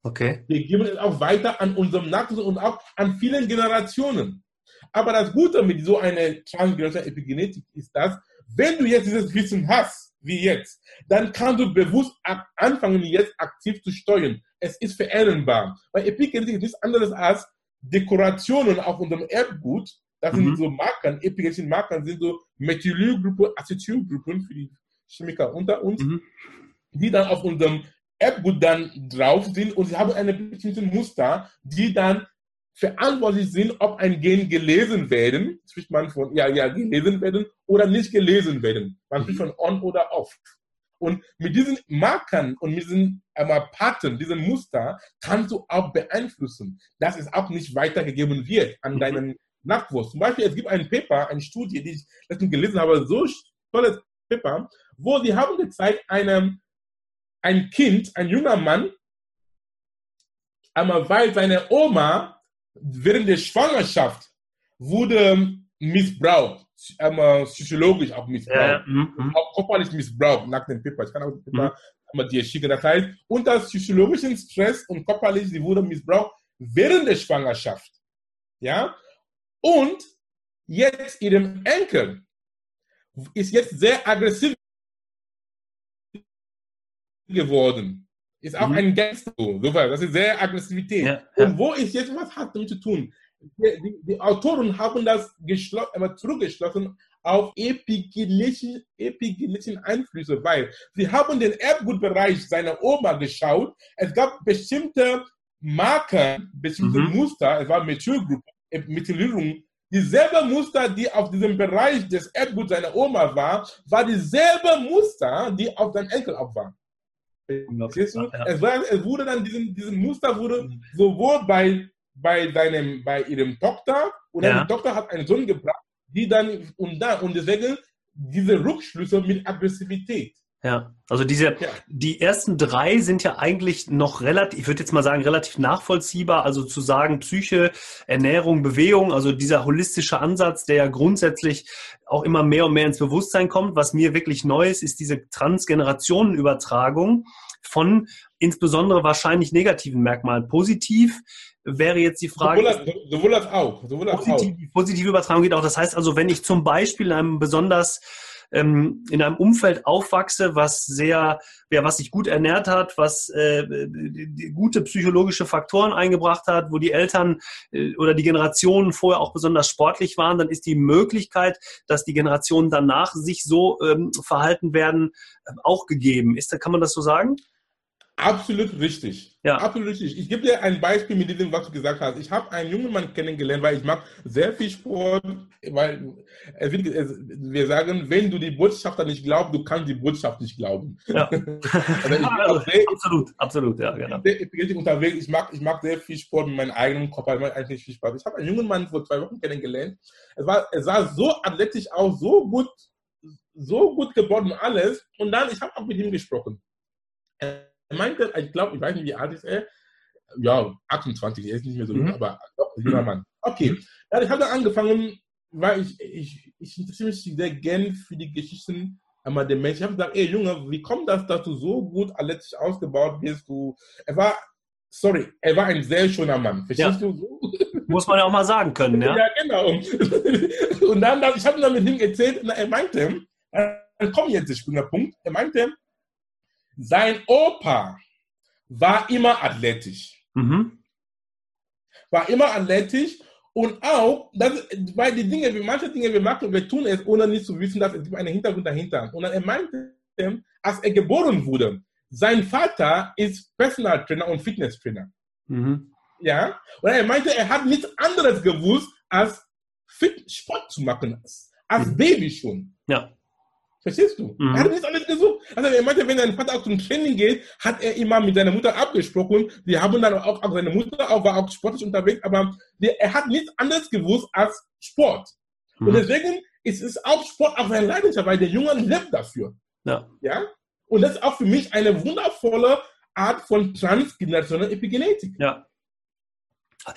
Okay. Wir geben es auch weiter an unserem Nachwuchs und auch an vielen Generationen. Aber das Gute mit so einer transgenerationellen Epigenetik ist, dass, wenn du jetzt dieses Wissen hast, wie jetzt, dann kannst du bewusst anfangen, jetzt aktiv zu steuern. Es ist veränderbar. Weil Epigenetik ist nichts anderes als Dekorationen auf unserem Erbgut. Das mhm. sind so Markern, epigenetische Markern sind so Methylgruppen, Acetylgruppen für die Chemiker unter uns, mhm. die dann auf unserem Erbgut dann drauf sind und sie haben eine bestimmte Muster, die dann verantwortlich sind, ob ein Gen gelesen werden, spricht man von, ja, ja, gelesen werden oder nicht gelesen werden. Man spricht mhm. von on oder off. Und mit diesen Markern und mit diesen äh, Pattern, diesen Muster, kannst du auch beeinflussen, dass es auch nicht weitergegeben wird an mhm. deinen Nachwuchs. Zum Beispiel, es gibt ein Paper, eine Studie, die ich letztens gelesen habe, so tolles Paper, wo sie haben gezeigt, einem, ein Kind, ein junger Mann, einmal weil seine Oma während der Schwangerschaft wurde missbraucht, ähm, psychologisch auch missbraucht, ja, auch körperlich missbraucht nach dem Paper. Ich kann auch das Paper mm. dir schicken. Das heißt, unter psychologischem Stress und körperlich, sie wurde missbraucht während der Schwangerschaft. Ja? Und jetzt ihrem Enkel ist jetzt sehr aggressiv geworden ist auch mhm. ein Gangster. Das ist sehr Aggressivität. Ja. Und wo ist jetzt, was hat damit zu tun? Die, die, Autoren haben das immer zurückgeschlossen auf epigenetischen, epigenetischen Einflüsse, weil sie haben den Erbgutbereich seiner Oma geschaut. Es gab bestimmte Marker, bestimmte mhm. Muster, es war Methylgruppe, Methylierung. Dieselbe Muster, die auf diesem Bereich des Erbguts seiner Oma war, war dieselbe Muster, die auf seinem Enkel auch war. Verstehst du? Es, war, es wurde dann, diesen, diesen Muster wurde sowohl bei, bei, deinem, bei ihrem Tochter und ja. die Tochter hat einen Sohn gebracht, die dann und da und deswegen diese Rückschlüsse mit Aggressivität. Ja, also diese, ja. die ersten drei sind ja eigentlich noch relativ, ich würde jetzt mal sagen, relativ nachvollziehbar. Also zu sagen, Psyche, Ernährung, Bewegung, also dieser holistische Ansatz, der ja grundsätzlich auch immer mehr und mehr ins Bewusstsein kommt. Was mir wirklich neu ist, ist diese Transgenerationenübertragung von insbesondere wahrscheinlich negativen Merkmalen. Positiv wäre jetzt die Frage. Sowohl als, auch. Sowohl als positiv, auch. Positive Übertragung geht auch. Das heißt also, wenn ich zum Beispiel in einem besonders ähm, in einem Umfeld aufwachse, was sehr, ja, was sich gut ernährt hat, was äh, gute psychologische Faktoren eingebracht hat, wo die Eltern äh, oder die Generationen vorher auch besonders sportlich waren, dann ist die Möglichkeit, dass die Generationen danach sich so ähm, verhalten werden, äh, auch gegeben. Ist, kann man das so sagen? Absolut richtig. Ja. Absolut richtig. Ich gebe dir ein Beispiel mit dem, was du gesagt hast. Ich habe einen jungen Mann kennengelernt, weil ich mache sehr viel Sport, weil es es, wir sagen, wenn du die Botschafter nicht glaubst, du kannst die Botschaft nicht glauben. Ja. also sehr, absolut, absolut, ja, genau. Sehr unterwegs. Ich mag, ich mag sehr viel Sport mit meinem eigenen Kopf, ich mache eigentlich viel Spaß. Ich habe einen jungen Mann vor zwei Wochen kennengelernt. Es, war, es sah so athletisch aus, so gut, so gut gebaut und alles. Und dann, ich habe auch mit ihm gesprochen er meinte, ich glaube, ich weiß nicht, wie alt ist er. Ja, 28, er ist nicht mehr so jung, mhm. aber doch, junger Mann. Okay, mhm. ja, ich habe dann angefangen, weil ich, ich, ich interessiere mich sehr gern für die Geschichten einmal der Menschen. Ich habe gesagt, ey Junge, wie kommt das, dass du so gut athletisch ausgebaut bist? Du, er war, sorry, er war ein sehr schöner Mann. Verstehst ja. du so? Muss man ja auch mal sagen können, ja? Ja, genau. Und dann, ich habe dann mit ihm erzählt, und er meinte, dann kommt jetzt der Punkt, er meinte, sein Opa war immer athletisch. Mhm. War immer athletisch und auch, das, weil die Dinge, manche Dinge wir machen, wir tun es, ohne nicht zu wissen, dass es einen Hintergrund dahinter. Und er meinte, als er geboren wurde, sein Vater ist Personal Trainer und Fitness Trainer. Mhm. Ja, und er meinte, er hat nichts anderes gewusst, als Fit Sport zu machen, als mhm. Baby schon. Ja. Verstehst du? Mhm. Er hat nichts anderes gesucht. Also er meinte, wenn sein Vater auch zum Training geht, hat er immer mit seiner Mutter abgesprochen. Die haben dann auch, auch seine Mutter auch, war auch sportlich unterwegs, aber die, er hat nichts anderes gewusst als Sport. Mhm. Und deswegen ist es auch Sport auch seine Leidenschaft, weil der Junge lebt dafür. Ja. ja. Und das ist auch für mich eine wundervolle Art von transgenerationeller Epigenetik. Ja.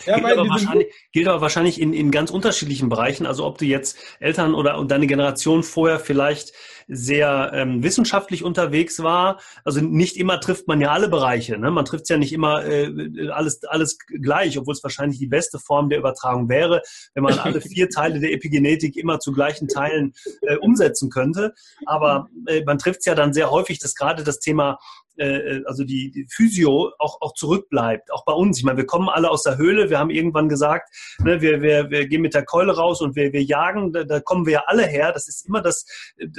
Ja, gilt, aber wahrscheinlich, gilt aber wahrscheinlich in, in ganz unterschiedlichen Bereichen. Also ob du jetzt Eltern oder deine Generation vorher vielleicht sehr ähm, wissenschaftlich unterwegs war. Also nicht immer trifft man ja alle Bereiche. Ne? Man trifft es ja nicht immer äh, alles, alles gleich, obwohl es wahrscheinlich die beste Form der Übertragung wäre, wenn man alle vier Teile der Epigenetik immer zu gleichen Teilen äh, umsetzen könnte. Aber äh, man trifft es ja dann sehr häufig, dass gerade das Thema äh, also die, die Physio auch, auch zurückbleibt, auch bei uns. Ich meine, wir kommen alle aus der Höhle, wir haben irgendwann gesagt, ne, wir, wir, wir gehen mit der Keule raus und wir, wir jagen, da, da kommen wir ja alle her. Das ist immer das,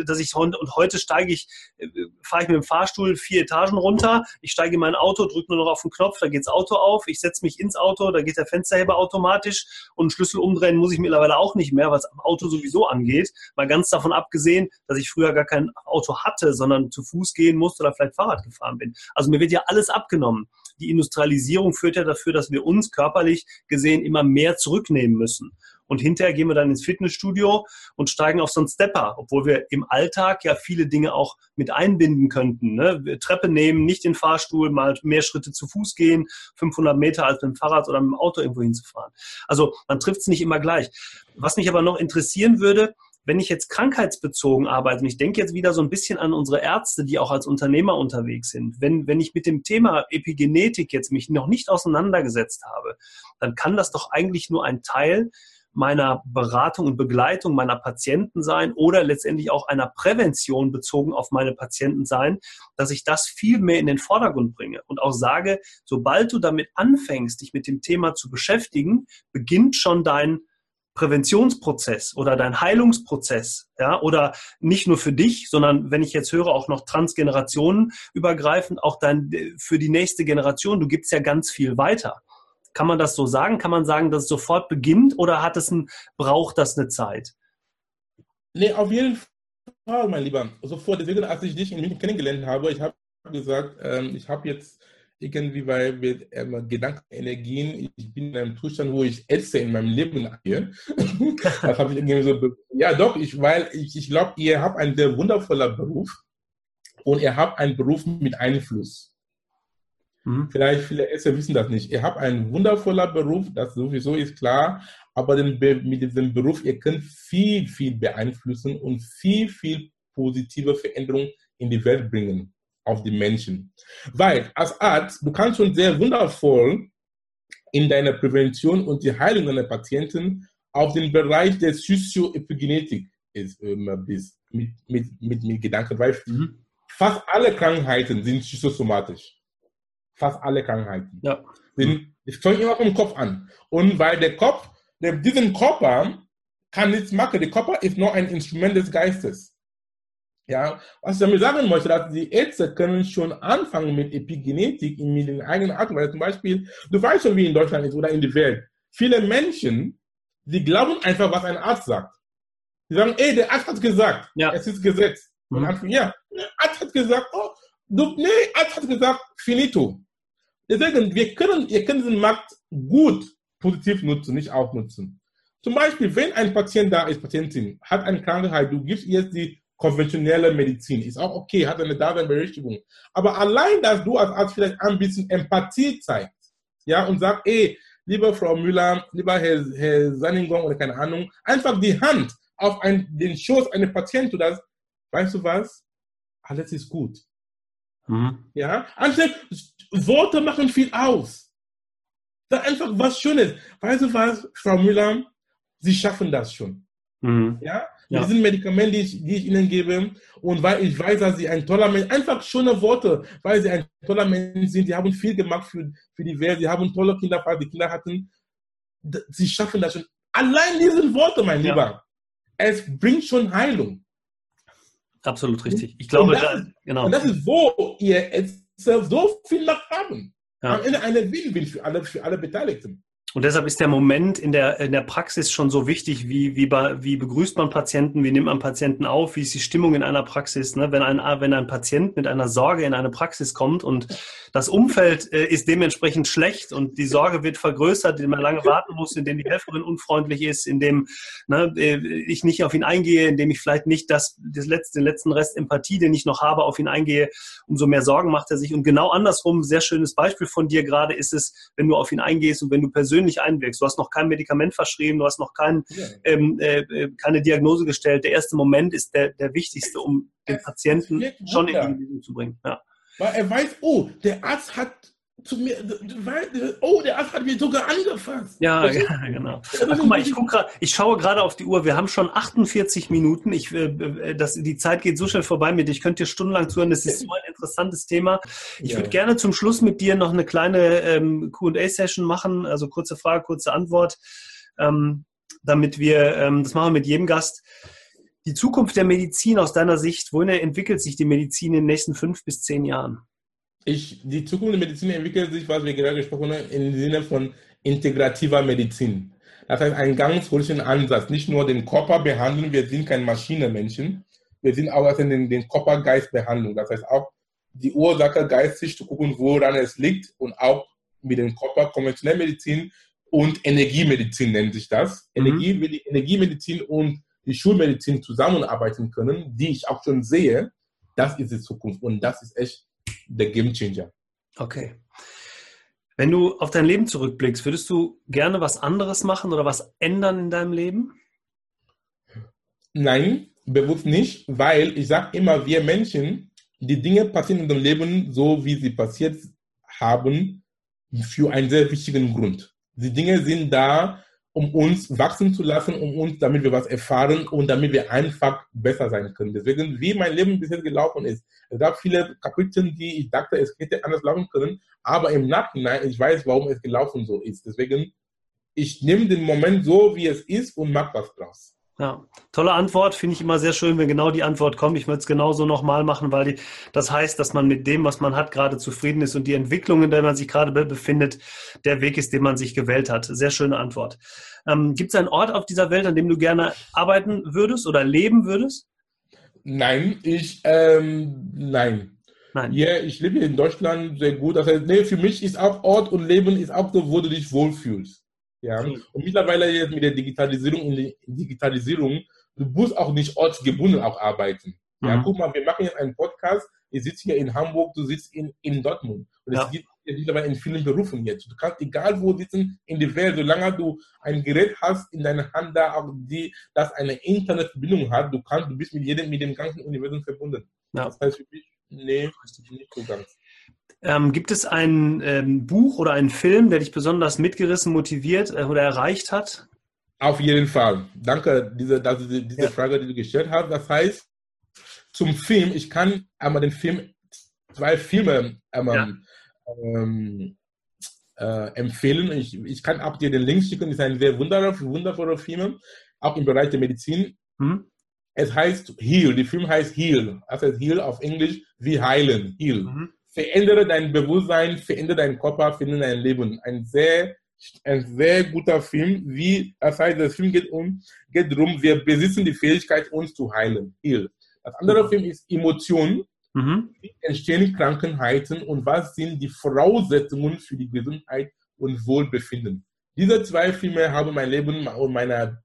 dass ich und heute steige ich, äh, fahre ich mit dem Fahrstuhl vier Etagen runter, ich steige in mein Auto, drücke nur noch auf den Knopf, da geht das Auto auf, ich setze mich ins Auto, da geht der Fensterheber automatisch und Schlüssel umdrehen muss ich mittlerweile auch nicht mehr, es am Auto sowieso angeht. Mal ganz davon abgesehen, dass ich früher gar kein Auto hatte, sondern zu Fuß gehen musste oder vielleicht Fahrrad gefahren gefahren bin. Also mir wird ja alles abgenommen. Die Industrialisierung führt ja dafür, dass wir uns körperlich gesehen immer mehr zurücknehmen müssen. Und hinterher gehen wir dann ins Fitnessstudio und steigen auf so einen Stepper, obwohl wir im Alltag ja viele Dinge auch mit einbinden könnten. Ne? Treppe nehmen, nicht den Fahrstuhl, mal mehr Schritte zu Fuß gehen, 500 Meter als mit dem Fahrrad oder mit dem Auto irgendwo hinzufahren. Also man trifft es nicht immer gleich. Was mich aber noch interessieren würde, wenn ich jetzt krankheitsbezogen arbeite, und ich denke jetzt wieder so ein bisschen an unsere Ärzte, die auch als Unternehmer unterwegs sind, wenn, wenn ich mit dem Thema Epigenetik jetzt mich noch nicht auseinandergesetzt habe, dann kann das doch eigentlich nur ein Teil meiner Beratung und Begleitung meiner Patienten sein oder letztendlich auch einer Prävention bezogen auf meine Patienten sein, dass ich das viel mehr in den Vordergrund bringe und auch sage, sobald du damit anfängst, dich mit dem Thema zu beschäftigen, beginnt schon dein Präventionsprozess oder dein Heilungsprozess, ja, oder nicht nur für dich, sondern wenn ich jetzt höre, auch noch Transgenerationen übergreifend, auch dann für die nächste Generation, du gibst ja ganz viel weiter. Kann man das so sagen? Kann man sagen, dass es sofort beginnt oder hat es ein, braucht das eine Zeit? Nee, auf jeden Fall, mein Lieber. Sofort, deswegen, als ich dich in München kennengelernt habe, ich habe gesagt, ähm, ich habe jetzt irgendwie weil mit ähm, Gedanken, Energien, ich bin in einem Zustand, wo ich esse in meinem Leben das habe ich irgendwie so, ja doch, ich, weil ich, ich glaube, ihr habt einen sehr wundervollen Beruf und ihr habt einen Beruf mit Einfluss. Mhm. Vielleicht viele Esser wissen das nicht. Ihr habt einen wundervollen Beruf, das sowieso ist klar, aber den, mit diesem Beruf, ihr könnt viel, viel beeinflussen und viel, viel positive Veränderungen in die Welt bringen auf die Menschen. Weil als Arzt, du kannst schon sehr wundervoll in deiner Prävention und die Heilung deiner Patienten auf den Bereich der Sozioepigenetik ist, ähm, bist, mit, mit, mit, mit Gedanken, weil mhm. fast alle Krankheiten sind psychosomatisch. Fast alle Krankheiten. Ja. Sind, es fängt immer vom Kopf an. Und weil der Kopf, der, diesen Körper kann nichts machen. Der Körper ist nur ein Instrument des Geistes. Ja, was ich damit sagen möchte, dass die Ärzte können schon anfangen mit Epigenetik in den eigenen Art weil Zum Beispiel, du weißt schon, wie in Deutschland ist oder in der Welt. Viele Menschen, die glauben einfach, was ein Arzt sagt. Die sagen, ey, der Arzt hat gesagt, ja. es ist Gesetz. Mhm. Und ja, der Arzt hat gesagt, oh, du, nee, Arzt hat gesagt, finito. Deswegen, wir können, wir können den Markt gut positiv nutzen, nicht auch nutzen. Zum Beispiel, wenn ein Patient da ist, Patientin, hat eine Krankheit, du gibst ihr die konventionelle Medizin. Ist auch okay, hat eine Daseinberechtigung. Aber allein, dass du als Arzt vielleicht ein bisschen Empathie zeigst, ja, und sagst, ey, liebe Frau Müller, lieber Herr, Herr Sanningong oder keine Ahnung, einfach die Hand auf ein, den Schoß eines Patienten, du das, weißt du was? Alles ist gut. Mhm. Ja, anstatt Worte machen viel aus. Sag einfach was Schönes. Weißt du was, Frau Müller? Sie schaffen das schon. Mhm. Ja? Ja? Mit diesen Medikamenten, die ich, die ich Ihnen gebe, und weil ich weiß, dass Sie ein toller Mensch, einfach schöne Worte, weil Sie ein toller Mensch sind, Sie haben viel gemacht für, für die Welt, Sie haben tolle Kinder, die Kinder hatten. Sie schaffen das schon. Allein diese Worte, mein ja. Lieber, es bringt schon Heilung. Absolut richtig. Ich glaube, und das, da, genau. Und das ist, wo ihr jetzt so viel Macht haben. Ja. Am Ende eine Win-Win für alle, für alle Beteiligten. Und deshalb ist der Moment in der, in der Praxis schon so wichtig, wie, wie, wie begrüßt man Patienten, wie nimmt man Patienten auf, wie ist die Stimmung in einer Praxis. Ne? Wenn, ein, wenn ein Patient mit einer Sorge in eine Praxis kommt und das Umfeld äh, ist dementsprechend schlecht und die Sorge wird vergrößert, indem man lange warten muss, indem die Helferin unfreundlich ist, indem ne, äh, ich nicht auf ihn eingehe, indem ich vielleicht nicht das, das letzte, den letzten Rest Empathie, den ich noch habe, auf ihn eingehe, umso mehr Sorgen macht er sich. Und genau andersrum, sehr schönes Beispiel von dir gerade ist es, wenn du auf ihn eingehst und wenn du persönlich persönlich einwirkst. Du hast noch kein Medikament verschrieben, du hast noch kein, ja. ähm, äh, äh, keine Diagnose gestellt. Der erste Moment ist der, der wichtigste, um den Patienten schon in die Bewegung zu bringen. Ja. Weil er weiß, oh, der Arzt hat zu mir, oh, der Arzt hat mich sogar angefasst. Ja, ja genau. Ach, guck mal, ich, guck grad, ich schaue gerade auf die Uhr. Wir haben schon 48 Minuten. Ich, äh, äh, das, die Zeit geht so schnell vorbei mit. Ich könnte dir stundenlang zuhören. Das ist so ein interessantes Thema. Ich ja. würde gerne zum Schluss mit dir noch eine kleine ähm, QA-Session machen. Also kurze Frage, kurze Antwort, ähm, damit wir, ähm, das machen wir mit jedem Gast. Die Zukunft der Medizin aus deiner Sicht, wohin entwickelt sich die Medizin in den nächsten fünf bis zehn Jahren? Ich, die Zukunft der Medizin entwickelt sich, was wir gerade gesprochen haben, im Sinne von integrativer Medizin. Das heißt, einen ganz holischen Ansatz, nicht nur den Körper behandeln, wir sind kein Maschinenmenschen, wir sind auch also den, den Körper-Geist-Behandlung. Das heißt auch die Ursache geistig zu gucken, woran es liegt und auch mit dem Körper konventionelle Medizin und Energiemedizin nennt sich das. Mhm. Energie, Energiemedizin und die Schulmedizin zusammenarbeiten können, die ich auch schon sehe, das ist die Zukunft und das ist echt der Game Changer. Okay. Wenn du auf dein Leben zurückblickst, würdest du gerne was anderes machen oder was ändern in deinem Leben? Nein, bewusst nicht, weil ich sage immer, wir Menschen, die Dinge passieren in unserem Leben so, wie sie passiert haben, für einen sehr wichtigen Grund. Die Dinge sind da, um uns wachsen zu lassen, um uns, damit wir was erfahren und damit wir einfach besser sein können. Deswegen, wie mein Leben bisher gelaufen ist. Es gab viele Kapitel, die ich dachte, es hätte anders laufen können, aber im Nachhinein, ich weiß, warum es gelaufen so ist. Deswegen, ich nehme den Moment so, wie es ist und mache was draus. Ja, tolle Antwort. Finde ich immer sehr schön, wenn genau die Antwort kommt. Ich würde es genauso nochmal machen, weil die, das heißt, dass man mit dem, was man hat, gerade zufrieden ist und die Entwicklung, in der man sich gerade befindet, der Weg ist, den man sich gewählt hat. Sehr schöne Antwort. Ähm, Gibt es einen Ort auf dieser Welt, an dem du gerne arbeiten würdest oder leben würdest? Nein, ich, ähm, nein. Nein. Ja, ich lebe in Deutschland sehr gut. Das heißt, nee, für mich ist auch Ort und Leben ist auch so, wo du dich wohlfühlst. Ja? Mhm. Und mittlerweile jetzt mit der Digitalisierung, Digitalisierung, du musst auch nicht ortsgebunden auch arbeiten. Ja, mhm. guck mal, wir machen jetzt einen Podcast. Ich sitze hier in Hamburg, du sitzt in, in Dortmund. Und es ja. gibt mittlerweile in vielen Berufen jetzt. Du kannst egal wo sitzen in der Welt, solange du ein Gerät hast in deiner Hand, da auch die, das eine Internetverbindung hat, du kannst, du bist mit jedem, mit dem ganzen Universum verbunden. Ja. Das heißt für mich, nee, nicht so ganz. Ähm, gibt es ein ähm, Buch oder einen Film, der dich besonders mitgerissen, motiviert äh, oder erreicht hat? Auf jeden Fall. Danke, diese, diese, diese ja. Frage, die du gestellt hast. Das heißt, zum Film, ich kann einmal den Film, zwei Filme einmal, ja. ähm, äh, empfehlen. Ich, ich kann auch dir den Link schicken. Das ist ein sehr wundervoller, wundervoller Film, auch im Bereich der Medizin. Hm. Es heißt Heal. Der Film heißt Heal. Also Heal auf Englisch wie heilen. Heal. Mhm. Verändere dein Bewusstsein, verändere deinen Körper, verändere dein Leben. Ein sehr, ein sehr guter Film. Wie, das heißt, der Film geht um, geht darum, wir besitzen die Fähigkeit, uns zu heilen. Heal. Das andere. Film ist Emotionen. Mhm. Wie entstehen Krankheiten und was sind die Voraussetzungen für die Gesundheit und Wohlbefinden? Diese zwei Filme haben mein Leben und meine,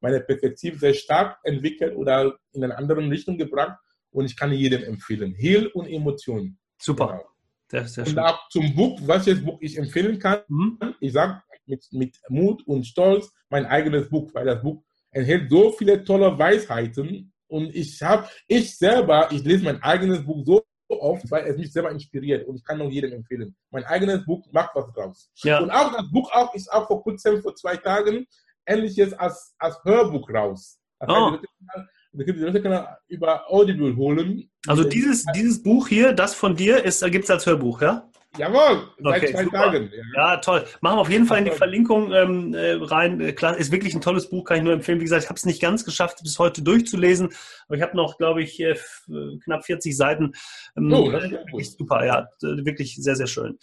meine Perspektive sehr stark entwickelt oder in eine andere Richtung gebracht und ich kann jedem empfehlen. Heal und Emotionen. Super. Genau. Sehr, sehr und auch zum Buch, welches Buch ich empfehlen kann. Mhm. Ich sage mit, mit Mut und Stolz mein eigenes Buch, weil das Buch enthält so viele tolle Weisheiten und ich habe, ich selber, ich lese mein eigenes Buch so oft, weil es mich selber inspiriert und ich kann nur jedem empfehlen. Mein eigenes Buch macht was draus. Ja. Und auch das Buch auch ist auch vor kurzem, vor zwei Tagen, ähnliches als, als Hörbuch raus. Das oh. heißt, die Leute können über Audible holen. Also dieses, dieses Buch hier, das von dir, gibt es als Hörbuch, ja? Jawohl, seit okay, zwei super. Tagen. Ja. ja. toll. Machen wir auf jeden Fall in die Verlinkung ähm, äh, rein. Äh, klar, ist wirklich ein tolles Buch, kann ich nur empfehlen. Wie gesagt, ich habe es nicht ganz geschafft, bis heute durchzulesen, aber ich habe noch, glaube ich, äh, knapp 40 Seiten. Ähm, oh, das ist super, ja, wirklich sehr, sehr schön.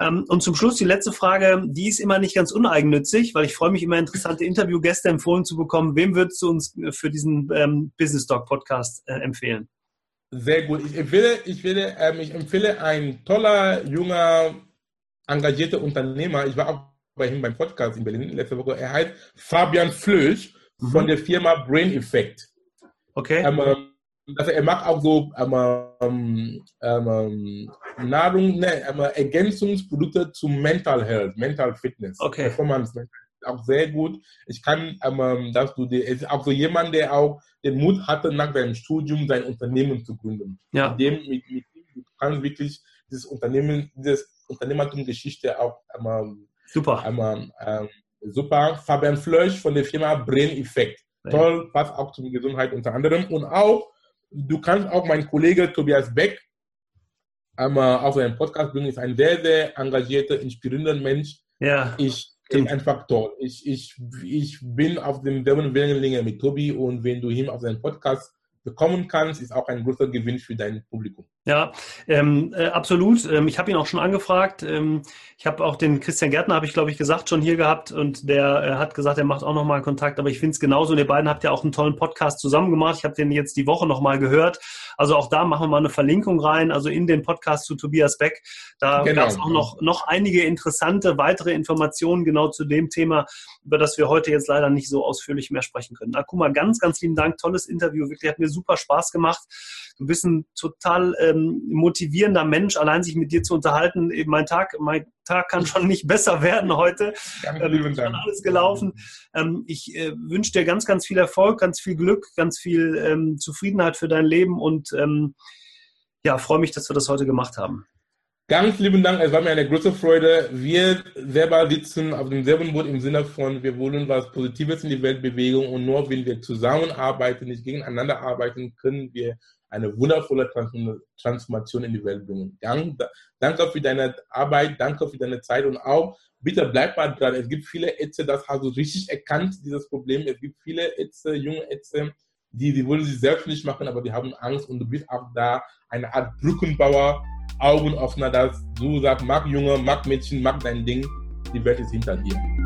Ähm, und zum Schluss die letzte Frage, die ist immer nicht ganz uneigennützig, weil ich freue mich immer, interessante Interviewgäste empfohlen zu bekommen. Wem würdest du uns für diesen ähm, Business Talk Podcast äh, empfehlen? Sehr gut. Ich empfehle, ich, will, ähm, ich empfehle ein toller, junger, engagierter Unternehmer. Ich war auch bei ihm beim Podcast in Berlin letzte Woche. Er heißt Fabian Flösch mhm. von der Firma Brain Effect. Okay. Ähm, also er macht auch so ähm, ähm, ähm Nahrung, ne, ähm, Ergänzungsprodukte zum Mental Health, Mental Fitness, okay. Performance auch sehr gut. Ich kann, ähm, dass du, es ist auch so jemand, der auch den Mut hatte, nach seinem Studium sein Unternehmen zu gründen. Ja. Dem, mit, mit, du kannst wirklich dieses Unternehmen, dieses Unternehmertum-Geschichte auch einmal, super. Einmal, ähm, super. Fabian Flösch von der Firma Brain Effect. Toll, passt auch zur Gesundheit unter anderem. Und auch, du kannst auch mein Kollege Tobias Beck einmal auf seinen Podcast bringen, ist ein sehr, sehr engagierter, inspirierender Mensch. Ja. Ich ist einfach toll. Ich, ich, ich bin auf demselben Wellenlänge mit Tobi und wenn du ihn auf seinen Podcast bekommen kannst, ist auch ein großer Gewinn für dein Publikum. Ja, ähm, äh, absolut. Ähm, ich habe ihn auch schon angefragt. Ähm, ich habe auch den Christian Gärtner, habe ich glaube ich gesagt, schon hier gehabt und der äh, hat gesagt, er macht auch nochmal Kontakt. Aber ich finde es genauso. Und ihr beiden habt ja auch einen tollen Podcast zusammen gemacht. Ich habe den jetzt die Woche nochmal gehört. Also auch da machen wir mal eine Verlinkung rein, also in den Podcast zu Tobias Beck. Da genau. gab es auch noch, noch einige interessante weitere Informationen genau zu dem Thema, über das wir heute jetzt leider nicht so ausführlich mehr sprechen können. Akuma, ganz, ganz lieben Dank. Tolles Interview. Wirklich hat mir super Spaß gemacht. Du bist ein total ähm, motivierender Mensch, allein sich mit dir zu unterhalten. Eben mein Tag, mein Tag kann schon nicht besser werden heute. Danke, ähm, lieben Dank. alles gelaufen. Ähm, ich äh, wünsche dir ganz, ganz viel Erfolg, ganz viel Glück, ganz viel ähm, Zufriedenheit für dein Leben und ähm, ja, freue mich, dass wir das heute gemacht haben. Ganz lieben Dank, es war mir eine große Freude. Wir selber sitzen auf demselben Boot im Sinne von, wir wollen was Positives in die Welt bewegen und nur wenn wir zusammenarbeiten, nicht gegeneinander arbeiten, können wir eine wundervolle Transformation in die Welt bringen. Danke für deine Arbeit, danke für deine Zeit und auch bitte bleib mal dran. Es gibt viele Ärzte, das hast du richtig erkannt, dieses Problem. Es gibt viele Ärzte, junge Ärzte, die, die wollen sich selbstständig machen, aber die haben Angst und du bist auch da eine Art Brückenbauer, Augenöffner, dass du sagst, mag Junge, mag Mädchen, mag dein Ding, die Welt ist hinter dir.